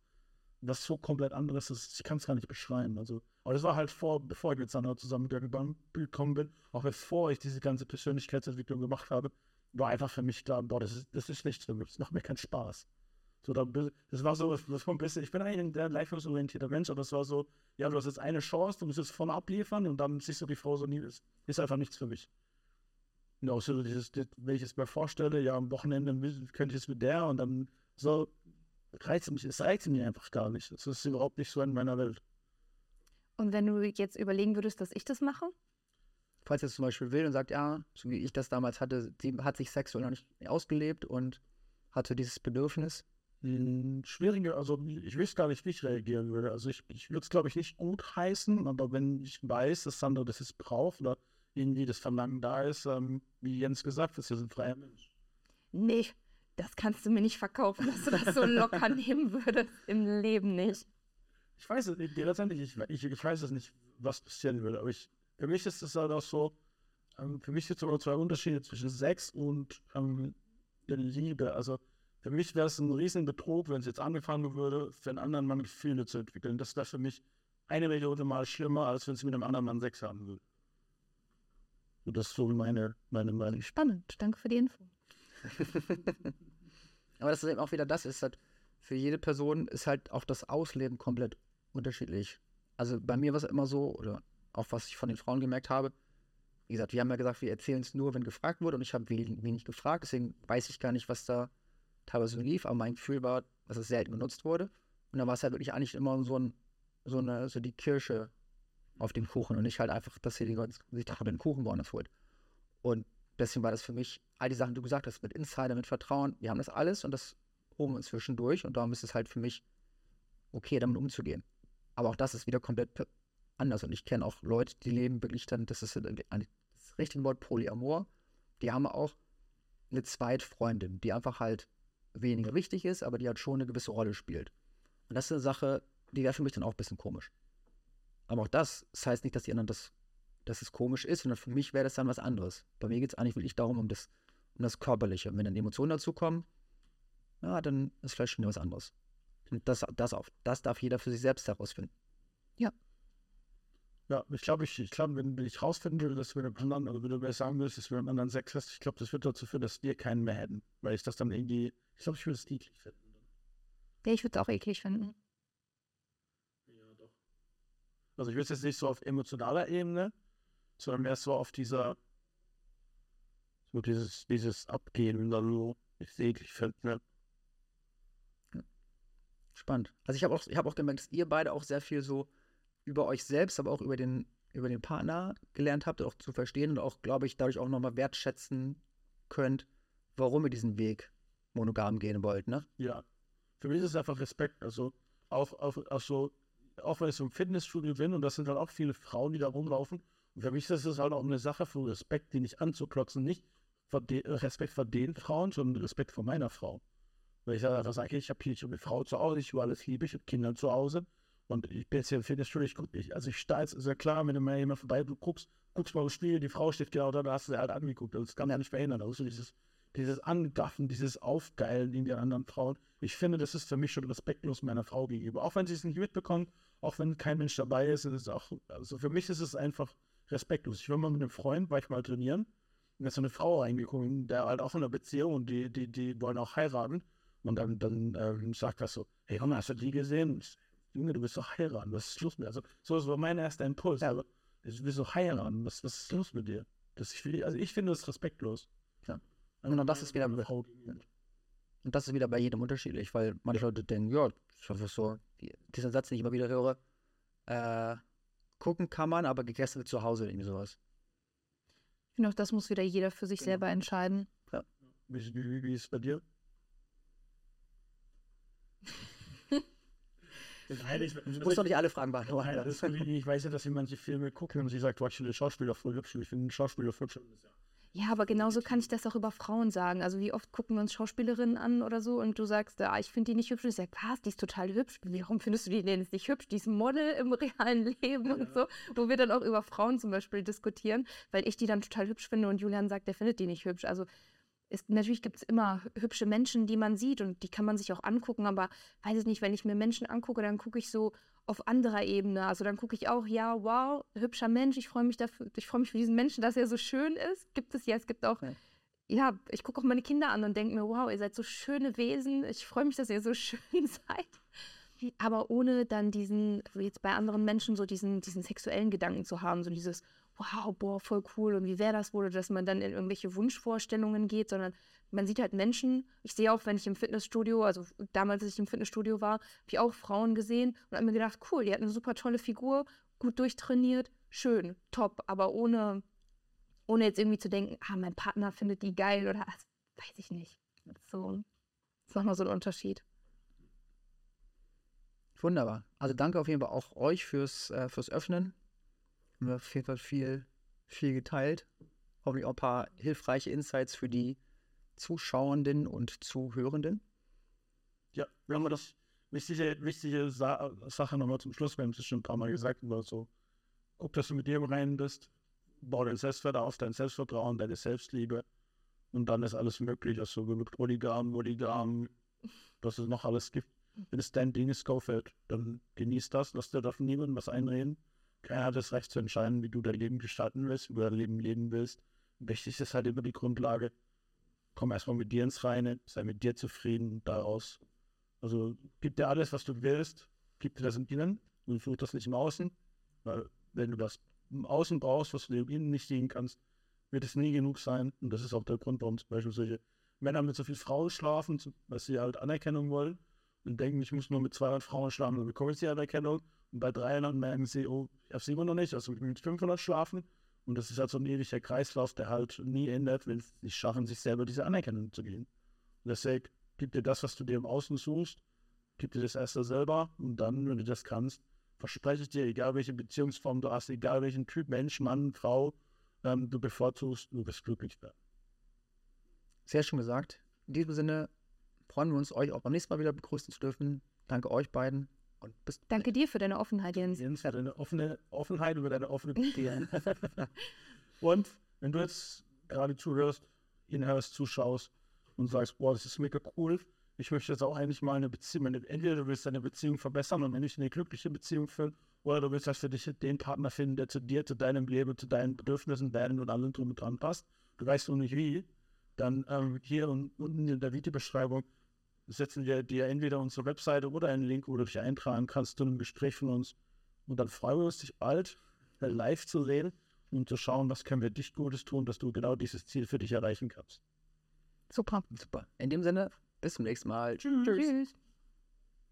was so komplett anderes ist. Ich kann es gar nicht beschreiben. Also, aber das war halt vor, bevor ich mit Sandra zusammen gekommen bin, auch bevor ich diese ganze Persönlichkeitsentwicklung gemacht habe, war einfach für mich klar, boah, das ist, das ist nichts für mich. Das macht mir keinen Spaß. So, das war so, das war ein bisschen, ich bin eigentlich ein sehr leistungsorientierter Mensch, aber das war so, ja, du hast jetzt eine Chance, du musst jetzt vorne abliefern und dann siehst du die Frau so nie, ist, ist einfach nichts für mich. Und auch so dieses, wenn ich es mir vorstelle, ja, am Wochenende könnte ich es mit der und dann so, reizt mich, es reizt mich einfach gar nicht. Das ist überhaupt nicht so in meiner Welt. Und wenn du jetzt überlegen würdest, dass ich das mache? Falls er es zum Beispiel will und sagt, ja, so wie ich das damals hatte, sie hat sich sexuell noch nicht ausgelebt und hatte dieses Bedürfnis, schwieriger, also ich weiß gar nicht, wie ich reagieren würde. Also ich, ich würde es, glaube ich, nicht gut heißen, aber wenn ich weiß, dass Sandra das jetzt braucht oder irgendwie das Verlangen da ist, ähm, wie Jens gesagt, ist ja ein freier Mensch. Nee, das kannst du mir nicht verkaufen, dass du das so locker nehmen würdest. Im Leben nicht. Ich weiß es letztendlich, ich, ich, ich weiß es nicht, was passieren würde, aber ich für mich ist es halt auch so, ähm, für mich gibt es immer zwei Unterschiede zwischen Sex und ähm, der Liebe. Also für mich wäre es ein Riesenbetrug, wenn es jetzt angefangen würde, für einen anderen Mann Gefühle zu entwickeln. Das wäre für mich eine Million Mal schlimmer, als wenn sie mit einem anderen Mann Sex haben würde. Und das ist so meine, meine Meinung. Spannend, danke für die Info. Aber das ist eben auch wieder das, ist halt, für jede Person ist halt auch das Ausleben komplett unterschiedlich. Also bei mir war es immer so, oder auch was ich von den Frauen gemerkt habe, wie gesagt, wir haben ja gesagt, wir erzählen es nur, wenn gefragt wurde und ich habe wenig, wenig gefragt, deswegen weiß ich gar nicht, was da teilweise so lief, aber mein Gefühl war, dass es selten genutzt wurde. Und dann war es halt wirklich eigentlich immer so, ein, so, eine, so die Kirsche auf dem Kuchen und nicht halt einfach, dass ihr die Leute sich den Kuchen woanders holt. Und deswegen war das für mich, all die Sachen, die du gesagt hast, mit Insider, mit Vertrauen, wir haben das alles und das holen wir uns zwischendurch und darum ist es halt für mich okay, damit umzugehen. Aber auch das ist wieder komplett anders und ich kenne auch Leute, die leben wirklich dann, das ist das richtige Wort Polyamor, die haben auch eine Zweitfreundin, die einfach halt weniger wichtig ist, aber die halt schon eine gewisse Rolle spielt. Und das ist eine Sache, die wäre für mich dann auch ein bisschen komisch. Aber auch das, das heißt nicht, dass die anderen das, dass es komisch ist, sondern für mich wäre das dann was anderes. Bei mir geht es eigentlich wirklich darum, um das, um das Körperliche. Und wenn dann Emotionen dazu kommen, ja, dann ist vielleicht schon was anderes. Und das, das, auf, das darf jeder für sich selbst herausfinden. Ja. Ja, ich glaube, ich, ich glaube, wenn, wenn ich rausfinden würde, dass wir einem anderen, also wenn du mir sagen würdest, dass wir einem anderen Sex hast, ich glaube, das wird dazu führen, dass wir keinen mehr hätten. Weil ich das dann irgendwie, ich glaube, ich würde es eklig finden. Ja, ich würde es auch eklig finden. Also ich würde es jetzt nicht so auf emotionaler Ebene, sondern mehr so auf dieser, so dieses, dieses Abgehen und dann so, ich eklig finde. Ne? Spannend. Also ich habe auch, hab auch gemerkt, dass ihr beide auch sehr viel so über euch selbst, aber auch über den, über den Partner gelernt habt, auch zu verstehen und auch, glaube ich, dadurch auch nochmal wertschätzen könnt, warum ihr diesen Weg monogam gehen wollt, ne? Ja. Für mich ist es einfach Respekt. Also auch, auch, auch so, auch wenn ich so im Fitnessstudio bin und das sind halt auch viele Frauen, die da rumlaufen. Und für mich ist es halt auch eine Sache von Respekt, die nicht anzuklotzen, nicht Respekt vor den Frauen, sondern Respekt vor meiner Frau. Weil ich sage, ich habe hier eine Frau zu Hause, ich habe alles liebe, ich habe Kinder zu Hause. Und ich bin jetzt hier im Fitnessstudio, ich gucke nicht. Also ich stehe jetzt, ist ja klar, wenn du mal jemand vorbei, du guckst, guckst mal im Spiel, die Frau steht genau da, da hast du sie halt angeguckt. Das kann ja nicht verhindern. Also dieses, dieses Angaffen, dieses Aufgeilen in den anderen Frauen. Ich finde, das ist für mich schon respektlos meiner Frau gegenüber. Auch wenn sie es nicht mitbekommt, auch wenn kein Mensch dabei ist, ist es auch, also für mich ist es einfach respektlos. Ich war mal mit einem Freund, war ich mal trainieren, und da ist so eine Frau reingekommen, der halt auch in einer Beziehung und die, die, die wollen auch heiraten. Und dann, dann ähm, sagt er so, hey Junge, hast du die gesehen? Junge, du bist doch heiraten, was ist los mit dir? Also, so ist mein erster Impuls. Ja. Du bist doch heiraten, was, was ist los mit dir? Das, ich, also ich finde das respektlos. Ja. Und das ist wieder und das ist wieder bei jedem unterschiedlich, weil manche Leute denken, ja, ich hoffe so, dieser Satz, den ich immer wieder höre, äh, gucken kann man, aber gegessen wird zu Hause, irgendwie sowas. Ich finde auch, das muss wieder jeder für sich genau. selber entscheiden. Ja. Wie, wie, wie ist es bei dir? Nein, ich, ich muss doch nicht alle Fragen beantworten. Nein, ist, ich weiß ja, dass sie manche Filme gucken und sie sagt, du hast den Schauspieler voll hübsch. Ich finde den Schauspieler voll hübsch. Ja, aber genauso kann ich das auch über Frauen sagen. Also wie oft gucken wir uns Schauspielerinnen an oder so und du sagst, ah, ich finde die nicht hübsch. Und ich sage, was, die ist total hübsch. Warum findest du die denn nicht hübsch? Die ist Model im realen Leben ja. und so. Wo wir dann auch über Frauen zum Beispiel diskutieren, weil ich die dann total hübsch finde und Julian sagt, der findet die nicht hübsch. Also ist, natürlich gibt es immer hübsche Menschen, die man sieht und die kann man sich auch angucken, aber weiß ich nicht, wenn ich mir Menschen angucke, dann gucke ich so auf anderer Ebene. Also dann gucke ich auch, ja, wow, hübscher Mensch, ich freue mich dafür, ich freue mich für diesen Menschen, dass er so schön ist. Gibt es ja, es gibt auch, ja, ja ich gucke auch meine Kinder an und denke mir, wow, ihr seid so schöne Wesen, ich freue mich, dass ihr so schön seid. Aber ohne dann diesen, wie jetzt bei anderen Menschen, so diesen, diesen sexuellen Gedanken zu haben, so dieses, wow, boah, voll cool und wie wäre das wohl, dass man dann in irgendwelche Wunschvorstellungen geht, sondern man sieht halt Menschen. Ich sehe auch, wenn ich im Fitnessstudio, also damals, als ich im Fitnessstudio war, habe ich auch Frauen gesehen und habe mir gedacht, cool, die hat eine super tolle Figur, gut durchtrainiert, schön, top, aber ohne, ohne jetzt irgendwie zu denken, ah, mein Partner findet die geil oder also, weiß ich nicht. So, das ist nochmal so ein Unterschied. Wunderbar. Also danke auf jeden Fall auch euch fürs, äh, fürs Öffnen wir auf jeden Fall viel, viel geteilt. Hoffentlich auch ein paar hilfreiche Insights für die Zuschauenden und Zuhörenden. Ja, wir haben das wichtige, wichtige Sa Sache nochmal zum Schluss. Wir haben es schon ein paar Mal gesagt, über so guck, dass du mit dir im Reinen bist, bau dein Selbstwert auf, dein Selbstvertrauen, deine Selbstliebe und dann ist alles möglich, also genug Polygam, Polygam, was es noch alles gibt. Wenn es dein Ding ist, Go-Feld, dann genieß das, lass dir davon niemandem was einreden. Keiner hat das Recht zu entscheiden, wie du dein Leben gestalten willst, wie du dein Leben leben willst. Wichtig ist halt immer die Grundlage. Komm erstmal mit dir ins Reine, sei mit dir zufrieden daraus. Also gib dir alles, was du willst, gib dir das im Innen und such das nicht im Außen. Weil wenn du das im Außen brauchst, was du im Innen nicht sehen kannst, wird es nie genug sein. Und das ist auch der Grund, warum zum Beispiel solche Männer mit so viel Frauen schlafen, weil sie halt Anerkennung wollen und denken, ich muss nur mit 200 Frauen schlafen, dann bekomme ich die Anerkennung. Und bei 300 merken sie, oh, ich habe sie immer noch nicht, also mit 500 schlafen. Und das ist halt so ein ewiger Kreislauf, der halt nie endet, wenn sie es schaffen, sich selber diese Anerkennung zu geben. Und deswegen gib dir das, was du dir im Außen suchst, gib dir das erst selber und dann, wenn du das kannst, verspreche ich dir, egal welche Beziehungsform du hast, egal welchen Typ Mensch, Mann, Frau ähm, du bevorzugst, du wirst glücklich werden. Sehr schön gesagt. In diesem Sinne freuen wir uns, euch auch beim nächsten Mal wieder begrüßen zu dürfen. Danke euch beiden und Danke dir für deine Offenheit, Jens. Jens, für deine offene Offenheit über deine offene Beziehung. und wenn du jetzt gerade zuhörst, hinhörst, zuschaust und sagst, boah, das ist mega cool, ich möchte jetzt auch eigentlich mal eine Beziehung, entweder du willst deine Beziehung verbessern und endlich eine glückliche Beziehung führen, oder du willst halt für dich den Partner finden, der zu dir, zu deinem Leben, zu deinen Bedürfnissen, deinen und allem drum und dran passt. Du weißt noch nicht wie, dann ähm, hier unten in der Videobeschreibung setzen wir dir entweder unsere Webseite oder einen Link, wo du dich eintragen kannst zu einem Gespräch von uns. Und dann freuen wir uns, dich bald live zu sehen und zu schauen, was können wir dich Gutes tun, dass du genau dieses Ziel für dich erreichen kannst. Super. Super. In dem Sinne, bis zum nächsten Mal. Tschüss. Tschüss.